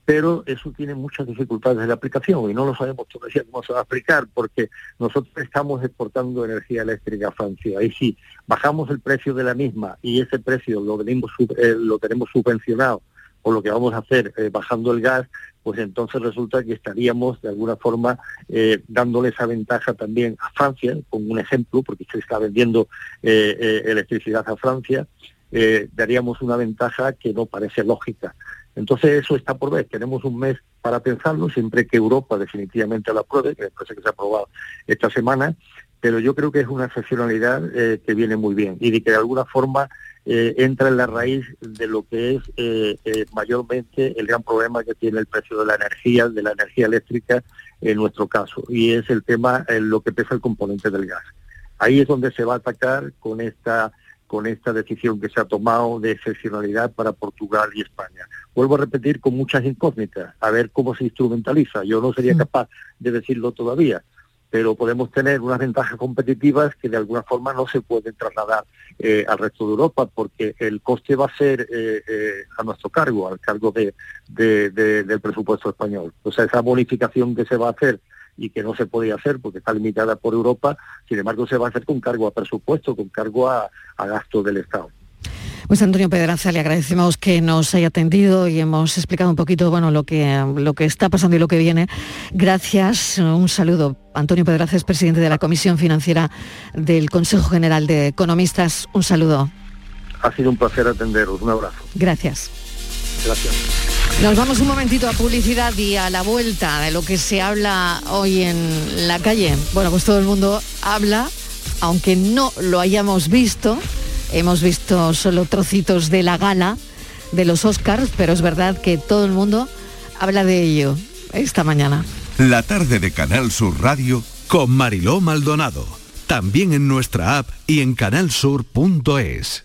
Pero eso tiene muchas dificultades de aplicación y no lo sabemos todavía cómo se va a aplicar porque nosotros estamos exportando energía eléctrica a Francia. Y si bajamos el precio de la misma y ese precio lo, venimos, eh, lo tenemos subvencionado o lo que vamos a hacer eh, bajando el gas, pues entonces resulta que estaríamos de alguna forma eh, dándole esa ventaja también a Francia, como un ejemplo, porque se está vendiendo electricidad a Francia, daríamos una ventaja que no parece lógica. Entonces eso está por ver. Tenemos un mes para pensarlo, siempre que Europa definitivamente lo apruebe, que me parece que se ha aprobado esta semana, pero yo creo que es una excepcionalidad eh, que viene muy bien y de que de alguna forma eh, entra en la raíz de lo que es eh, mayormente el gran problema que tiene el precio de la energía, de la energía eléctrica en nuestro caso, y es el tema, en lo que pesa el componente del gas. Ahí es donde se va a atacar con esta con esta decisión que se ha tomado de excepcionalidad para Portugal y España. Vuelvo a repetir con muchas incógnitas, a ver cómo se instrumentaliza. Yo no sería capaz de decirlo todavía, pero podemos tener unas ventajas competitivas que de alguna forma no se pueden trasladar eh, al resto de Europa, porque el coste va a ser eh, eh, a nuestro cargo, al cargo de, del presupuesto español. O sea, esa bonificación que se va a hacer y que no se podía hacer porque está limitada por Europa, sin embargo se va a hacer con cargo a presupuesto, con cargo a, gasto del Estado. Pues Antonio Pedraza, le agradecemos que nos haya atendido y hemos explicado un poquito bueno, lo, que, lo que está pasando y lo que viene. Gracias, un saludo. Antonio Pedraza es presidente de la Comisión Financiera del Consejo General de Economistas. Un saludo. Ha sido un placer atenderos. Un abrazo. Gracias. Gracias. Nos vamos un momentito a publicidad y a la vuelta de lo que se habla hoy en la calle. Bueno, pues todo el mundo habla, aunque no lo hayamos visto. Hemos visto solo trocitos de la gala de los Oscars, pero es verdad que todo el mundo habla de ello esta mañana. La tarde de Canal Sur Radio con Mariló Maldonado. También en nuestra app y en canalsur.es.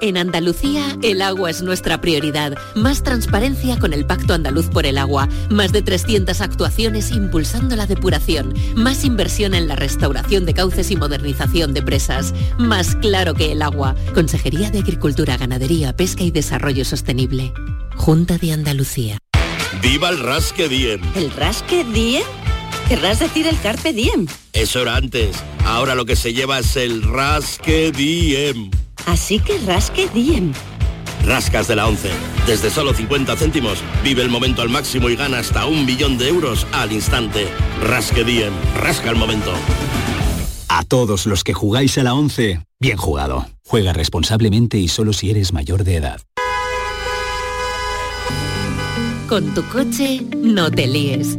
En Andalucía, el agua es nuestra prioridad. Más transparencia con el Pacto Andaluz por el Agua. Más de 300 actuaciones impulsando la depuración. Más inversión en la restauración de cauces y modernización de presas. Más claro que el agua. Consejería de Agricultura, Ganadería, Pesca y Desarrollo Sostenible. Junta de Andalucía. ¡Viva el Rasque Diem! ¿El Rasque Diem? Querrás decir el Carpe Diem. Eso era antes. Ahora lo que se lleva es el Rasque Diem. Así que rasque Diem. Rascas de la 11. Desde solo 50 céntimos, vive el momento al máximo y gana hasta un millón de euros al instante. Rasque Diem. Rasca el momento. A todos los que jugáis a la 11, bien jugado. Juega responsablemente y solo si eres mayor de edad. Con tu coche, no te líes.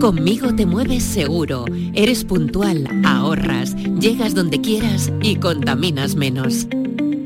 Conmigo te mueves seguro, eres puntual, ahorras, llegas donde quieras y contaminas menos.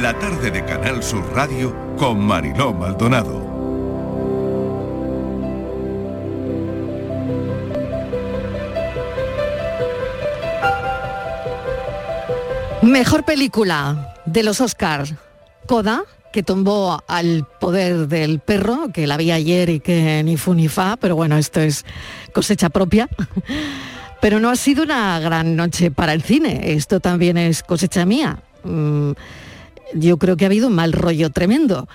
La tarde de Canal Sur Radio con Mariló Maldonado. Mejor película de los Oscars. Coda, que tumbó al poder del perro, que la vi ayer y que ni fu ni fa, pero bueno, esto es cosecha propia. Pero no ha sido una gran noche para el cine, esto también es cosecha mía. Yo creo que ha habido un mal rollo tremendo.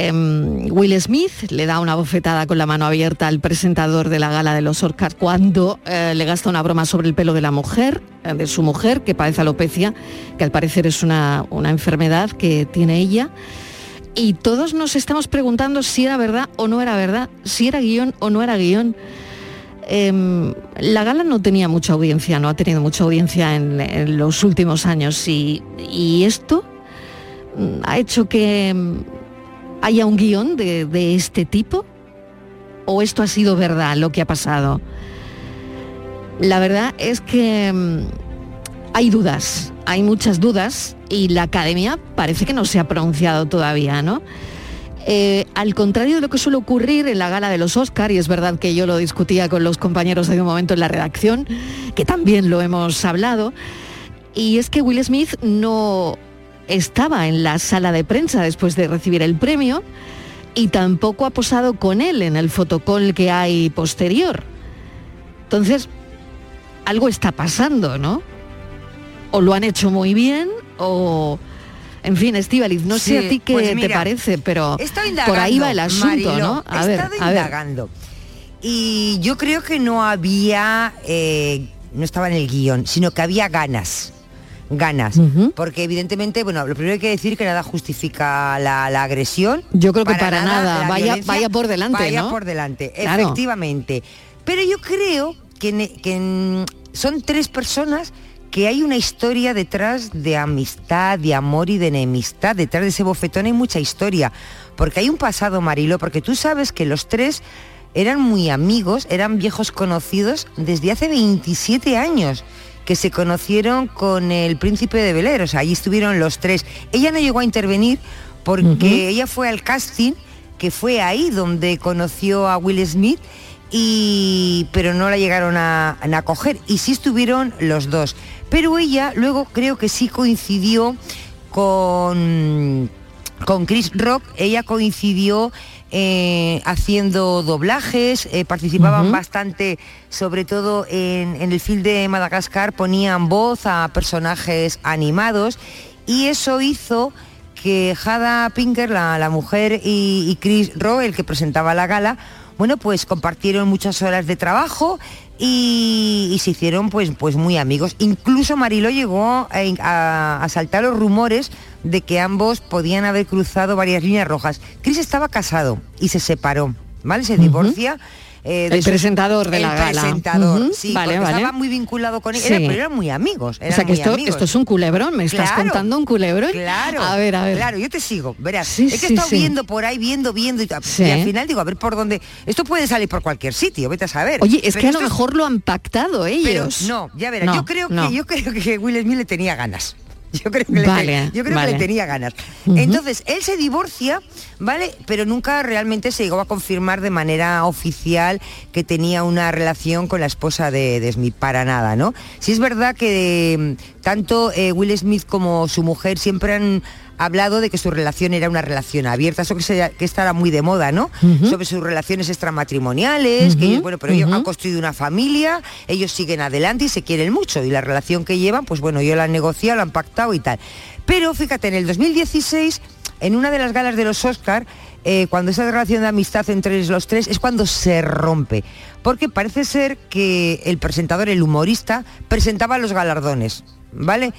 Em, Will Smith le da una bofetada con la mano abierta al presentador de la gala de los Oscars cuando eh, le gasta una broma sobre el pelo de la mujer, eh, de su mujer, que padece alopecia, que al parecer es una, una enfermedad que tiene ella. Y todos nos estamos preguntando si era verdad o no era verdad, si era guion o no era guion. Em, la gala no tenía mucha audiencia, no ha tenido mucha audiencia en, en los últimos años y, y esto ha hecho que mm, haya un guion de, este tipo o esto ha sido verdad lo que ha pasado. La verdad es que mm, hay dudas, hay muchas dudas y la academia parece que no se ha pronunciado todavía, ¿no? Eh, al contrario de lo que suele ocurrir en la gala de los Oscar, y es verdad que yo lo discutía con los compañeros de un momento en la redacción, que también lo hemos hablado, y es que Will Smith no estaba en la sala de prensa después de recibir el premio y tampoco ha posado con él en el fotocall que hay posterior. Entonces, algo está pasando, ¿no? O lo han hecho muy bien o... En fin, Estivaliz, no sé a ti qué pues te parece, pero por ahí va el asunto, ¿no? A he ver, estado a ver. indagando. Y yo creo que no había, eh, no estaba en el guion, sino que había ganas. Ganas. Porque evidentemente, bueno, lo primero hay que decir que nada justifica la, la agresión. Yo creo que para nada, vaya- vaya por delante, Vaya ¿no? por delante, Claro. efectivamente. Pero yo creo que, que son tres personas que hay una historia detrás de amistad, de amor y de enemistad. Detrás de ese bofetón hay mucha historia. Porque hay un pasado, Marilo, porque tú sabes que los tres eran muy amigos, eran viejos conocidos desde hace 27 años que se conocieron con el príncipe de Bel Air, o sea, allí estuvieron los tres. Ella no llegó a intervenir porque ella fue al casting, que fue ahí donde conoció a Will Smith, y, pero no la llegaron a, a coger, y sí estuvieron los dos. Pero ella luego creo que sí coincidió con, con Chris Rock, ella coincidió eh, haciendo doblajes, eh, participaban bastante, sobre todo en, en el film de Madagascar, ponían voz a personajes animados y eso hizo que Hada Pinker, la, la mujer, y, y Chris Rock, el que presentaba la gala, bueno, pues compartieron muchas horas de trabajo y, y se hicieron pues, pues muy amigos. Incluso Marilo llegó a, a- a saltar los rumores de que ambos podían haber cruzado varias líneas rojas. Chris estaba casado y se separó. ¿vale? Se divorcia. Eh, El presentador de la el gala. presentador, sí, vale, estaba muy vinculado con él, Sí. era- pero eran muy amigos. O sea que esto, amigos. esto es un culebrón, me estás contando un culebrón. Claro, A ver, a ver. claro, yo te sigo, verás. Sí, es que he estado viendo por ahí, viendo, viendo, y, al final digo, a ver por dónde. Esto puede salir por cualquier sitio, vete a saber. Oye, es Pero que a lo es- mejor lo han pactado pero ellos. no, ya verás, No, yo creo no. que yo creo que Will Smith le tenía ganas. Yo creo que, le, Vale, yo creo vale. que le tenía ganas. Entonces, él se divorcia, ¿vale? Pero nunca realmente se llegó a confirmar de manera oficial que tenía una relación con la esposa de, de Smith, para nada, ¿no? Sí es verdad que mm, tanto eh, Will Smith como su mujer siempre han hablado de que su relación era una relación abierta, eso que, se, que estará muy de moda, ¿no? Sobre sus relaciones extramatrimoniales, que ellos, bueno, pero ellos han construido una familia, ellos siguen adelante y se quieren mucho y la relación que llevan, pues bueno, yo la han negociado, la han pactado y tal. Pero fíjate, en el 2016, en una de las galas de los Oscar, eh, cuando esa relación de amistad entre los tres es cuando se rompe. Porque parece ser que el presentador, el humorista, presentaba los galardones. ¿Vale?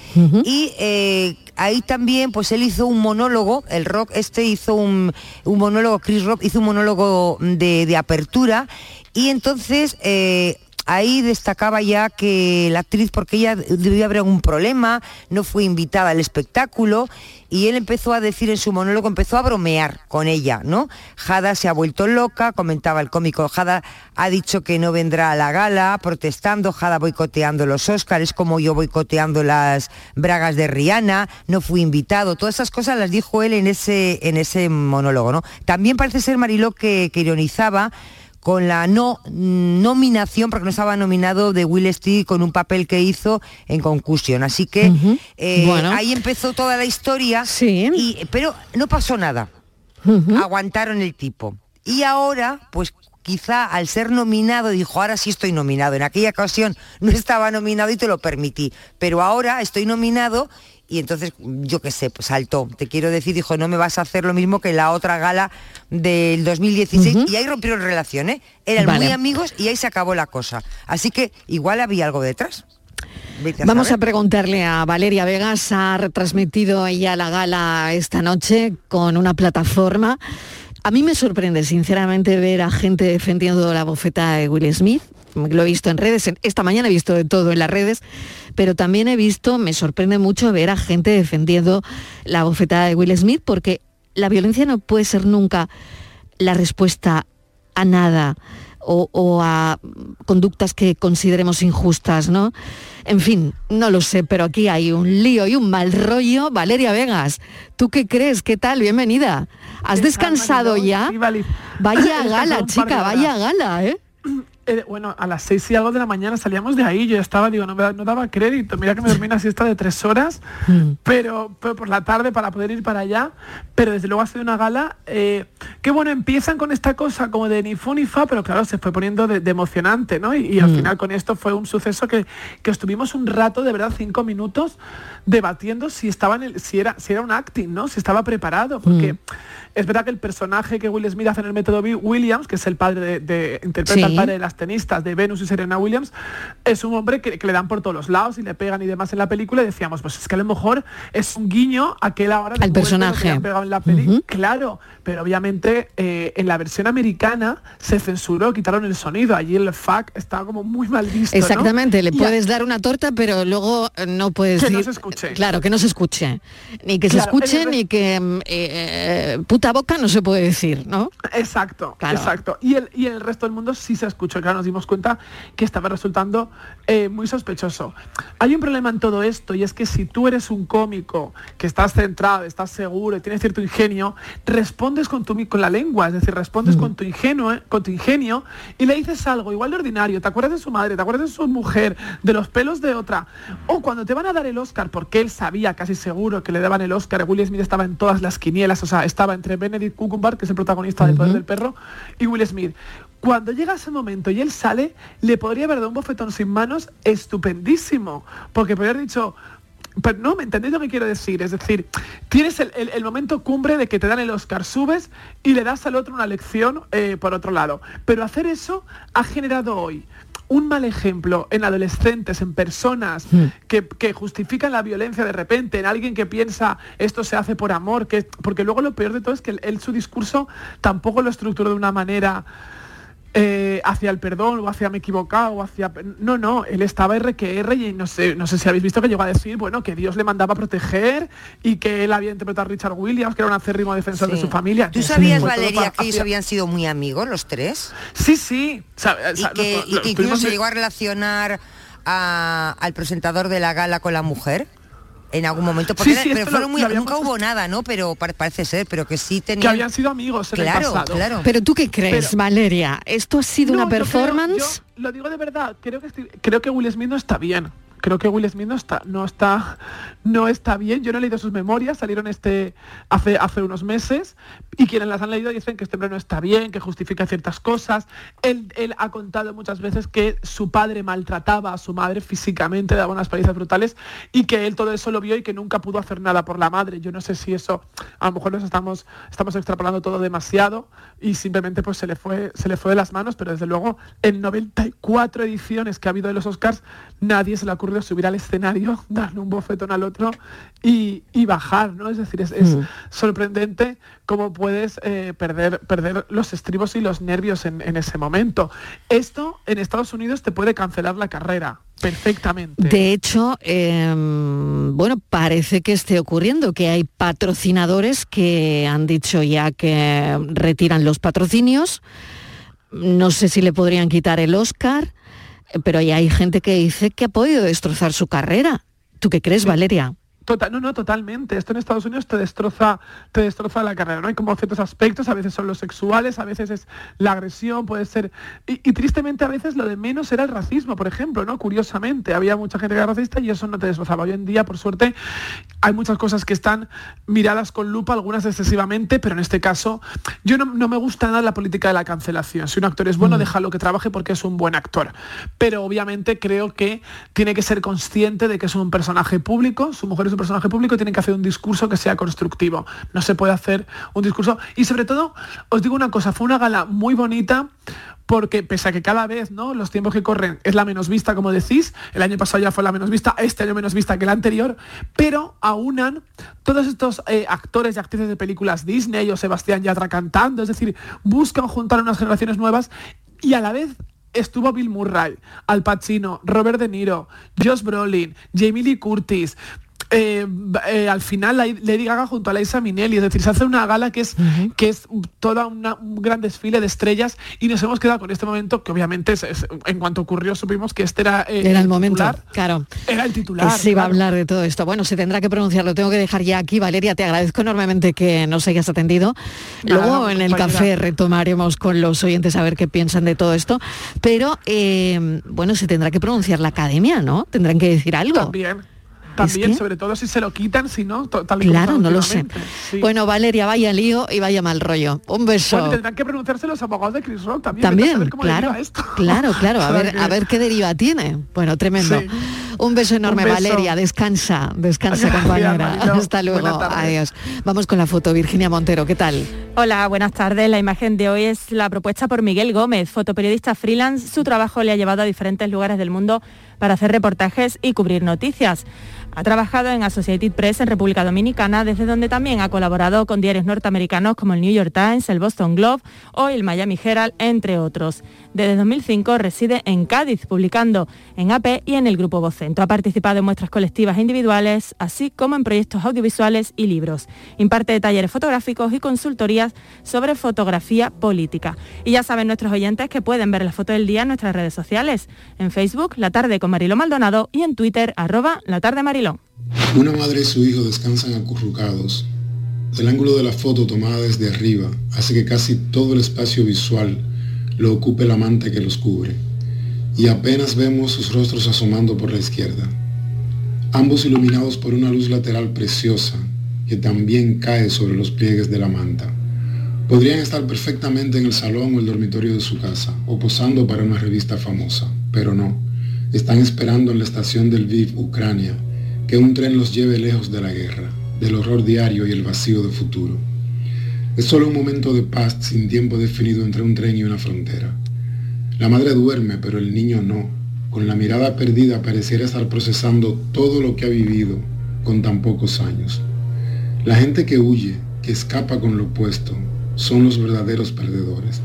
Y eh, ahí también, pues él hizo un monólogo, el rock este hizo un, un monólogo, Chris Rock hizo un monólogo de, de apertura y entonces eh, ahí destacaba ya que la actriz, porque ella debía haber algún problema, no fue invitada al espectáculo y él empezó a decir en su monólogo, empezó a bromear con ella, ¿no? Jada se ha vuelto loca, comentaba el cómico, Jada ha dicho que no vendrá a la gala, protestando, Jada boicoteando los Óscares, como yo boicoteando las bragas de Rihanna, no fui invitado, todas esas cosas las dijo él en ese, en ese monólogo, ¿no? También parece ser Mariló que, que ironizaba con la no nominación, porque no estaba nominado de Will Smith con un papel que hizo en Concussion. Así que eh, Bueno. ahí empezó toda la historia, y, pero no pasó nada. Aguantaron el tipo. Y ahora, pues quizá al ser nominado, dijo, ahora sí estoy nominado. En aquella ocasión no estaba nominado y te lo permití. Pero ahora estoy nominado y entonces, yo qué sé, pues saltó. Te quiero decir, dijo, no me vas a hacer lo mismo que la otra gala del 2016. Y ahí rompieron relaciones. Eran Vale. muy amigos y ahí se acabó la cosa. Así que igual había algo detrás. A Vamos a preguntarle a Valeria Vegas, ha retransmitido ella la gala esta noche con una plataforma. A mí me sorprende sinceramente ver a gente defendiendo la bofeta de Will Smith. Lo he visto en redes, esta mañana he visto de todo en las redes, pero también he visto, me sorprende mucho ver a gente defendiendo la bofetada de Will Smith porque la violencia no puede ser nunca la respuesta a nada o, o a conductas que consideremos injustas, ¿no? En fin, no lo sé, pero aquí hay un lío y un mal rollo. Valeria Vegas, ¿tú qué crees? ¿Qué tal? Bienvenida. ¿Has descansado ya? Vaya gala, chica, vaya gala, ¿eh? Eh, bueno, a las seis y algo de la mañana salíamos de ahí, yo ya estaba, digo, no, me no daba crédito, mira que me dormí una siesta de tres horas, pero, pero por la tarde para poder ir para allá, pero desde luego ha sido una gala, eh, que bueno, empiezan con esta cosa como de ni fu ni fa, pero claro, se fue poniendo de, de emocionante, ¿no? Y, y al Mm. final con esto fue un suceso que, que estuvimos un rato, de verdad, cinco minutos, debatiendo si estaba en el, si era, si era un acting, ¿no? Si estaba preparado, porque... Es verdad que el personaje que Will Smith hace en el método Bi- Williams, que es el padre de, de- interpreta al Sí. padre de las tenistas de Venus y Serena Williams, es un hombre que, que le dan por todos los lados y le pegan y demás en la película y decíamos, pues es que a lo mejor es un guiño a que él ahora Al que personaje. pegado en la peli. Claro, pero obviamente eh, en la versión americana se censuró, quitaron el sonido. Allí el fuck estaba como muy mal visto. ¿no? Exactamente, le a- puedes dar una torta, pero luego eh, no puedes Que no se escuche. Claro, que no se escuche. Ni que se escuche, ni que mm, eh, eh, puta boca no se puede decir, ¿no? Exacto, Claro. exacto. Y el, y el resto del mundo sí se escuchó, claro, nos dimos cuenta que estaba resultando eh, muy sospechoso. Hay un problema en todo esto y es que si tú eres un cómico que estás centrado, estás seguro y tienes cierto ingenio, respondes con, tu, con la lengua, es decir, respondes con, tu ingenuo, con tu ingenio y le dices algo igual de ordinario, te acuerdas de su madre, te acuerdas de su mujer, de los pelos de otra, o cuando te van a dar el Oscar, porque él sabía casi seguro que le daban el Oscar, Will Smith estaba en todas las quinielas, o sea, estaba entre Benedict Cumberbatch, que es el protagonista de Poder del Perro, y Will Smith. Cuando llega ese momento y él sale, le podría haber dado un bofetón sin manos estupendísimo, porque podría haber dicho, pero no, ¿me entendéis lo que quiero decir? Es decir, tienes el, el- el momento cumbre de que te dan el Oscar, subes y le das al otro una lección eh, por otro lado. Pero hacer eso ha generado hoy un mal ejemplo en adolescentes, en personas Hmm. que, que justifican la violencia de repente, en alguien que piensa esto se hace por amor, que, porque luego lo peor de todo es que él, él su discurso tampoco lo estructuró de una manera eh, hacia el perdón o hacia me he equivocado o hacia no no él estaba RQR y no sé no sé si habéis visto que llegó a decir bueno que Dios le mandaba a proteger y que él había interpretado a Richard Williams que era un acérrimo defensor de su familia. ¿Tú sabías, Valeria, que ellos hacia- habían sido muy amigos los tres? sí sí. Y que, nos- y que incluso se llegó a relacionar a- al presentador de la gala con la mujer en algún momento. Porque Sí, era- sí, pero esto fueron lo- muy, lo habíamos nunca hubo nada, ¿no? Pero pa- parece ser, pero que sí tenían... que habían sido amigos en Claro, el pasado claro. Pero tú qué crees, Pero- Valeria? ¿Esto ha sido No, una yo creo- performance? yo lo digo de verdad, creo que estoy- creo que Will Smith no está bien. Creo que Will Smith no está, no está, no está bien. Yo no he leído sus memorias, salieron este hace, hace unos meses, y quienes las han leído dicen que este hombre no está bien, que justifica ciertas cosas. Él, él ha contado muchas veces que su padre maltrataba a su madre físicamente, daba unas palizas brutales, y que él todo eso lo vio y que nunca pudo hacer nada por la madre. Yo no sé si eso, a lo mejor nos estamos, estamos extrapolando todo demasiado y simplemente pues se le fue, se le fue de las manos, pero desde luego en 94 ediciones que ha habido de los Oscars, nadie se le ha subir al escenario, darle un bofetón al otro y, y bajar, ¿no? Es decir, es, es Mm. sorprendente cómo puedes eh, perder, perder los estribos y los nervios en, en ese momento. Esto en Estados Unidos te puede cancelar la carrera perfectamente. De hecho, em, bueno, parece que esté ocurriendo, que hay patrocinadores que han dicho ya que retiran los patrocinios. No sé si le podrían quitar el Oscar, pero ya hay gente que dice que ha podido destrozar su carrera. ¿Tú qué crees, Valeria? Total, no, no, totalmente. Esto en Estados Unidos te destroza, te destroza la carrera, ¿no? Hay como ciertos aspectos, a veces son los sexuales, a veces es la agresión, puede ser. Y, y tristemente a veces lo de menos era el racismo, por ejemplo, ¿no? Curiosamente, había mucha gente que era racista y eso no te destrozaba. Hoy en día, por suerte, hay muchas cosas que están miradas con lupa, algunas excesivamente, pero en este caso, yo no, no me gusta nada la política de la cancelación. Si un actor es bueno, déjalo que trabaje porque es un buen actor. Pero obviamente creo que tiene que ser consciente de que es un personaje público, su mujer es un personaje público tienen que hacer un discurso que sea constructivo. No se puede hacer un discurso. Y sobre todo, os digo una cosa, fue una gala muy bonita porque pese a que cada vez ¿no? los tiempos que corren es la menos vista, como decís, el año pasado ya fue la menos vista, este año menos vista que el anterior, pero aunan todos estos eh, actores y actrices de películas Disney o Sebastián Yatra cantando, es decir, buscan juntar unas generaciones nuevas y a la vez estuvo Bill Murray, Al Pacino, Robert De Niro, Josh Brolin, Jamie Lee Curtis. Eh, eh, al final la- Lady Gaga junto a Liza Minnelli, es decir, se hace una gala que es, que es toda una- un gran desfile de estrellas y nos hemos quedado con este momento que obviamente es- es- en cuanto ocurrió supimos que este era, eh, Era el momento, titular. claro. Era el titular. Se iba a claro. hablar de todo esto. Bueno, se tendrá que pronunciar, lo tengo que dejar ya aquí. Valeria, te agradezco enormemente que nos hayas atendido. Nada, Luego en el compañera. café retomaremos con los oyentes a ver qué piensan de todo esto. Pero, bueno, se tendrá que pronunciar la academia, ¿no? Tendrán que decir algo. También. También, que- sobre todo si se lo quitan, si no, tal y Claro, no lo sé. Sí. Bueno, Valeria, vaya lío y vaya mal rollo. Un beso. Bueno, tendrán que pronunciarse los abogados de Chris Rock también. También, saber cómo claro, esto. claro, claro, a ver, a ver qué deriva tiene. Bueno, tremendo. Sí. Un beso enorme, Un beso. Valeria, descansa, descansa, compañera. Hasta luego, adiós. Vamos con la foto, Virginia Montero, ¿qué tal? Hola, buenas tardes. La imagen de hoy es la propuesta por Miguel Gómez, fotoperiodista freelance. Su trabajo le ha llevado a diferentes lugares del mundo para hacer reportajes y cubrir noticias. Ha trabajado en Associated Press en República Dominicana, desde donde también ha colaborado con diarios norteamericanos como el New York Times, el Boston Globe o el Miami Herald, entre otros. Desde 2005 reside en Cádiz, publicando en AP y en el Grupo Vocento. Ha participado en muestras colectivas e individuales, así como en proyectos audiovisuales y libros. Imparte talleres fotográficos y consultorías sobre fotografía política. Y ya saben nuestros oyentes que pueden ver la foto del día en nuestras redes sociales. En Facebook, La Tarde con Mariló Maldonado y en Twitter, arroba La Tarde Una madre y su hijo descansan acurrucados. El ángulo de la foto tomada desde arriba hace que casi todo el espacio visual lo ocupe la manta que los cubre, y apenas vemos sus rostros asomando por la izquierda, ambos iluminados por una luz lateral preciosa que también cae sobre los pliegues de la manta. Podrían estar perfectamente en el salón o el dormitorio de su casa, o posando para una revista famosa, pero no, están esperando en la estación del Viv Ucrania que un tren los lleve lejos de la guerra, del horror diario y el vacío de futuro. Es solo un momento de paz sin tiempo definido entre un tren y una frontera. La madre duerme, pero el niño no. Con la mirada perdida pareciera estar procesando todo lo que ha vivido con tan pocos años. La gente que huye, que escapa con lo opuesto, son los verdaderos perdedores.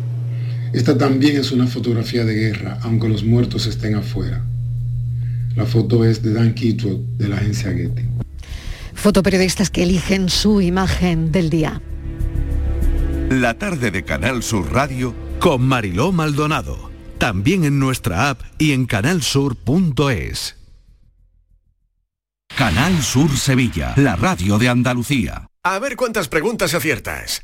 Esta también es una fotografía de guerra, aunque los muertos estén afuera. La foto es de Dan Kitwood, de la agencia Getty. Fotoperiodistas que eligen su imagen del día. La tarde de Canal Sur Radio con Mariló Maldonado. También en nuestra app y en canalsur.es. Canal Sur Sevilla, la radio de Andalucía. A ver cuántas preguntas aciertas.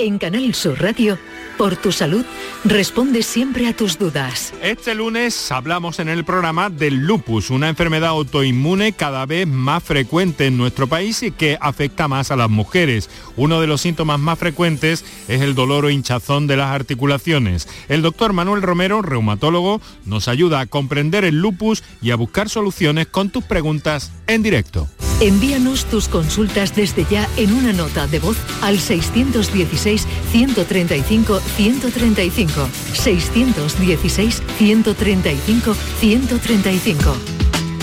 En Canal Sur Radio, por tu salud, responde siempre a tus dudas. Este lunes hablamos en el programa del lupus, una enfermedad autoinmune cada vez más frecuente en nuestro país y que afecta más a las mujeres. Uno de los síntomas más frecuentes es el dolor o hinchazón de las articulaciones. El doctor Manuel Romero, reumatólogo, nos ayuda a comprender el lupus y a buscar soluciones con tus preguntas en directo. Envíanos tus consultas desde ya en una nota de voz al 616-135-135. 616-135-135.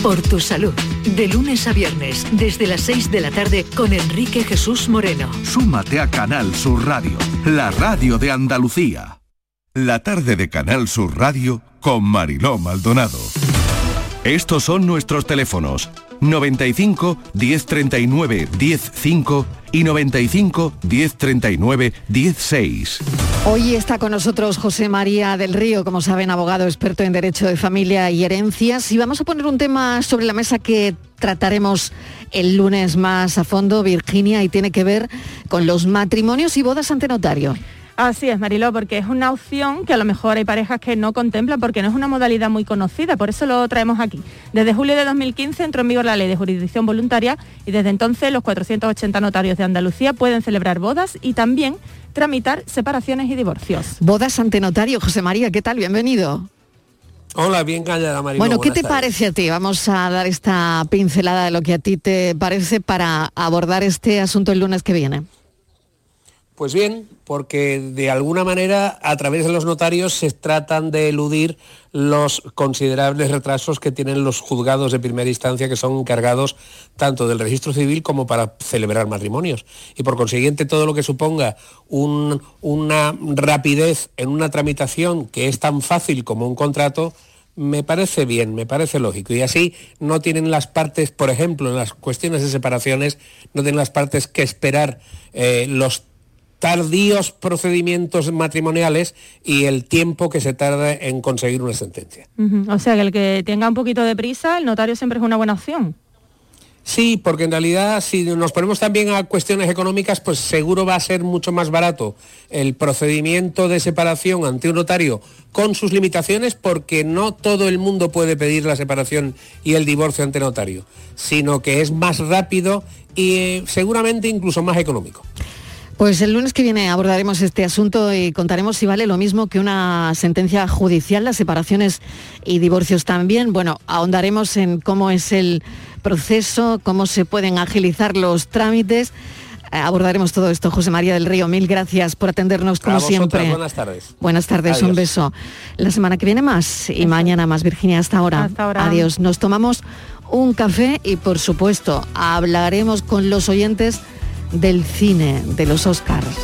Por tu salud. De lunes a viernes, desde las 6 de la tarde, con Enrique Jesús Moreno. Súmate a Canal Sur Radio, la radio de Andalucía. La tarde de Canal Sur Radio con Mariló Maldonado. Estos son nuestros teléfonos 95 1039 105 y 95 1039 16. Hoy está con nosotros José María del Río, como saben, abogado experto en Derecho de Familia y Herencias. Y vamos a poner un tema sobre la mesa que trataremos el lunes más a fondo, Virginia, y tiene que ver con los matrimonios y bodas ante notario. Así es, Mariló, porque es una opción que a lo mejor hay parejas que no contemplan porque no es una modalidad muy conocida, por eso lo traemos aquí. Desde julio de 2015 entró en vigor la ley de jurisdicción voluntaria y desde entonces los 480 notarios de Andalucía pueden celebrar bodas y también tramitar separaciones y divorcios. Bodas ante notario, José María, ¿qué tal? Bienvenido. Hola, bien callada, Mariló. Bueno, ¿qué te tardes. parece a ti? Vamos a dar esta pincelada de lo que a ti te parece para abordar este asunto el lunes que viene. Pues bien, porque de alguna manera a través de los notarios se tratan de eludir los considerables retrasos que tienen los juzgados de primera instancia que son encargados tanto del registro civil como para celebrar matrimonios. Y por consiguiente todo lo que suponga un- una rapidez en una tramitación que es tan fácil como un contrato, me parece bien, me parece lógico. Y así no tienen las partes, por ejemplo, en las cuestiones de separaciones, no tienen las partes que esperar eh, los tardíos procedimientos matrimoniales y el tiempo que se tarda en conseguir una sentencia. O sea que el que tenga un poquito de prisa, el notario siempre es una buena opción. Sí, porque en realidad si nos ponemos también a cuestiones económicas, pues seguro va a ser mucho más barato el procedimiento de separación ante un notario con sus limitaciones, porque no todo el mundo puede pedir la separación y el divorcio ante notario, sino que es más rápido y eh, seguramente incluso más económico. Pues el lunes que viene abordaremos este asunto y contaremos si vale lo mismo que una sentencia judicial, las separaciones y divorcios también. Bueno, ahondaremos en cómo es el proceso, cómo se pueden agilizar los trámites. abordaremos todo esto. José María del Río, mil gracias por atendernos como vosotras, siempre. buenas tardes. Buenas tardes, un beso. La semana que viene más y mañana más, Virginia, hasta ahora. Hasta ahora. Adiós. Nos tomamos un café y por supuesto hablaremos con los oyentes del cine, de los Oscars.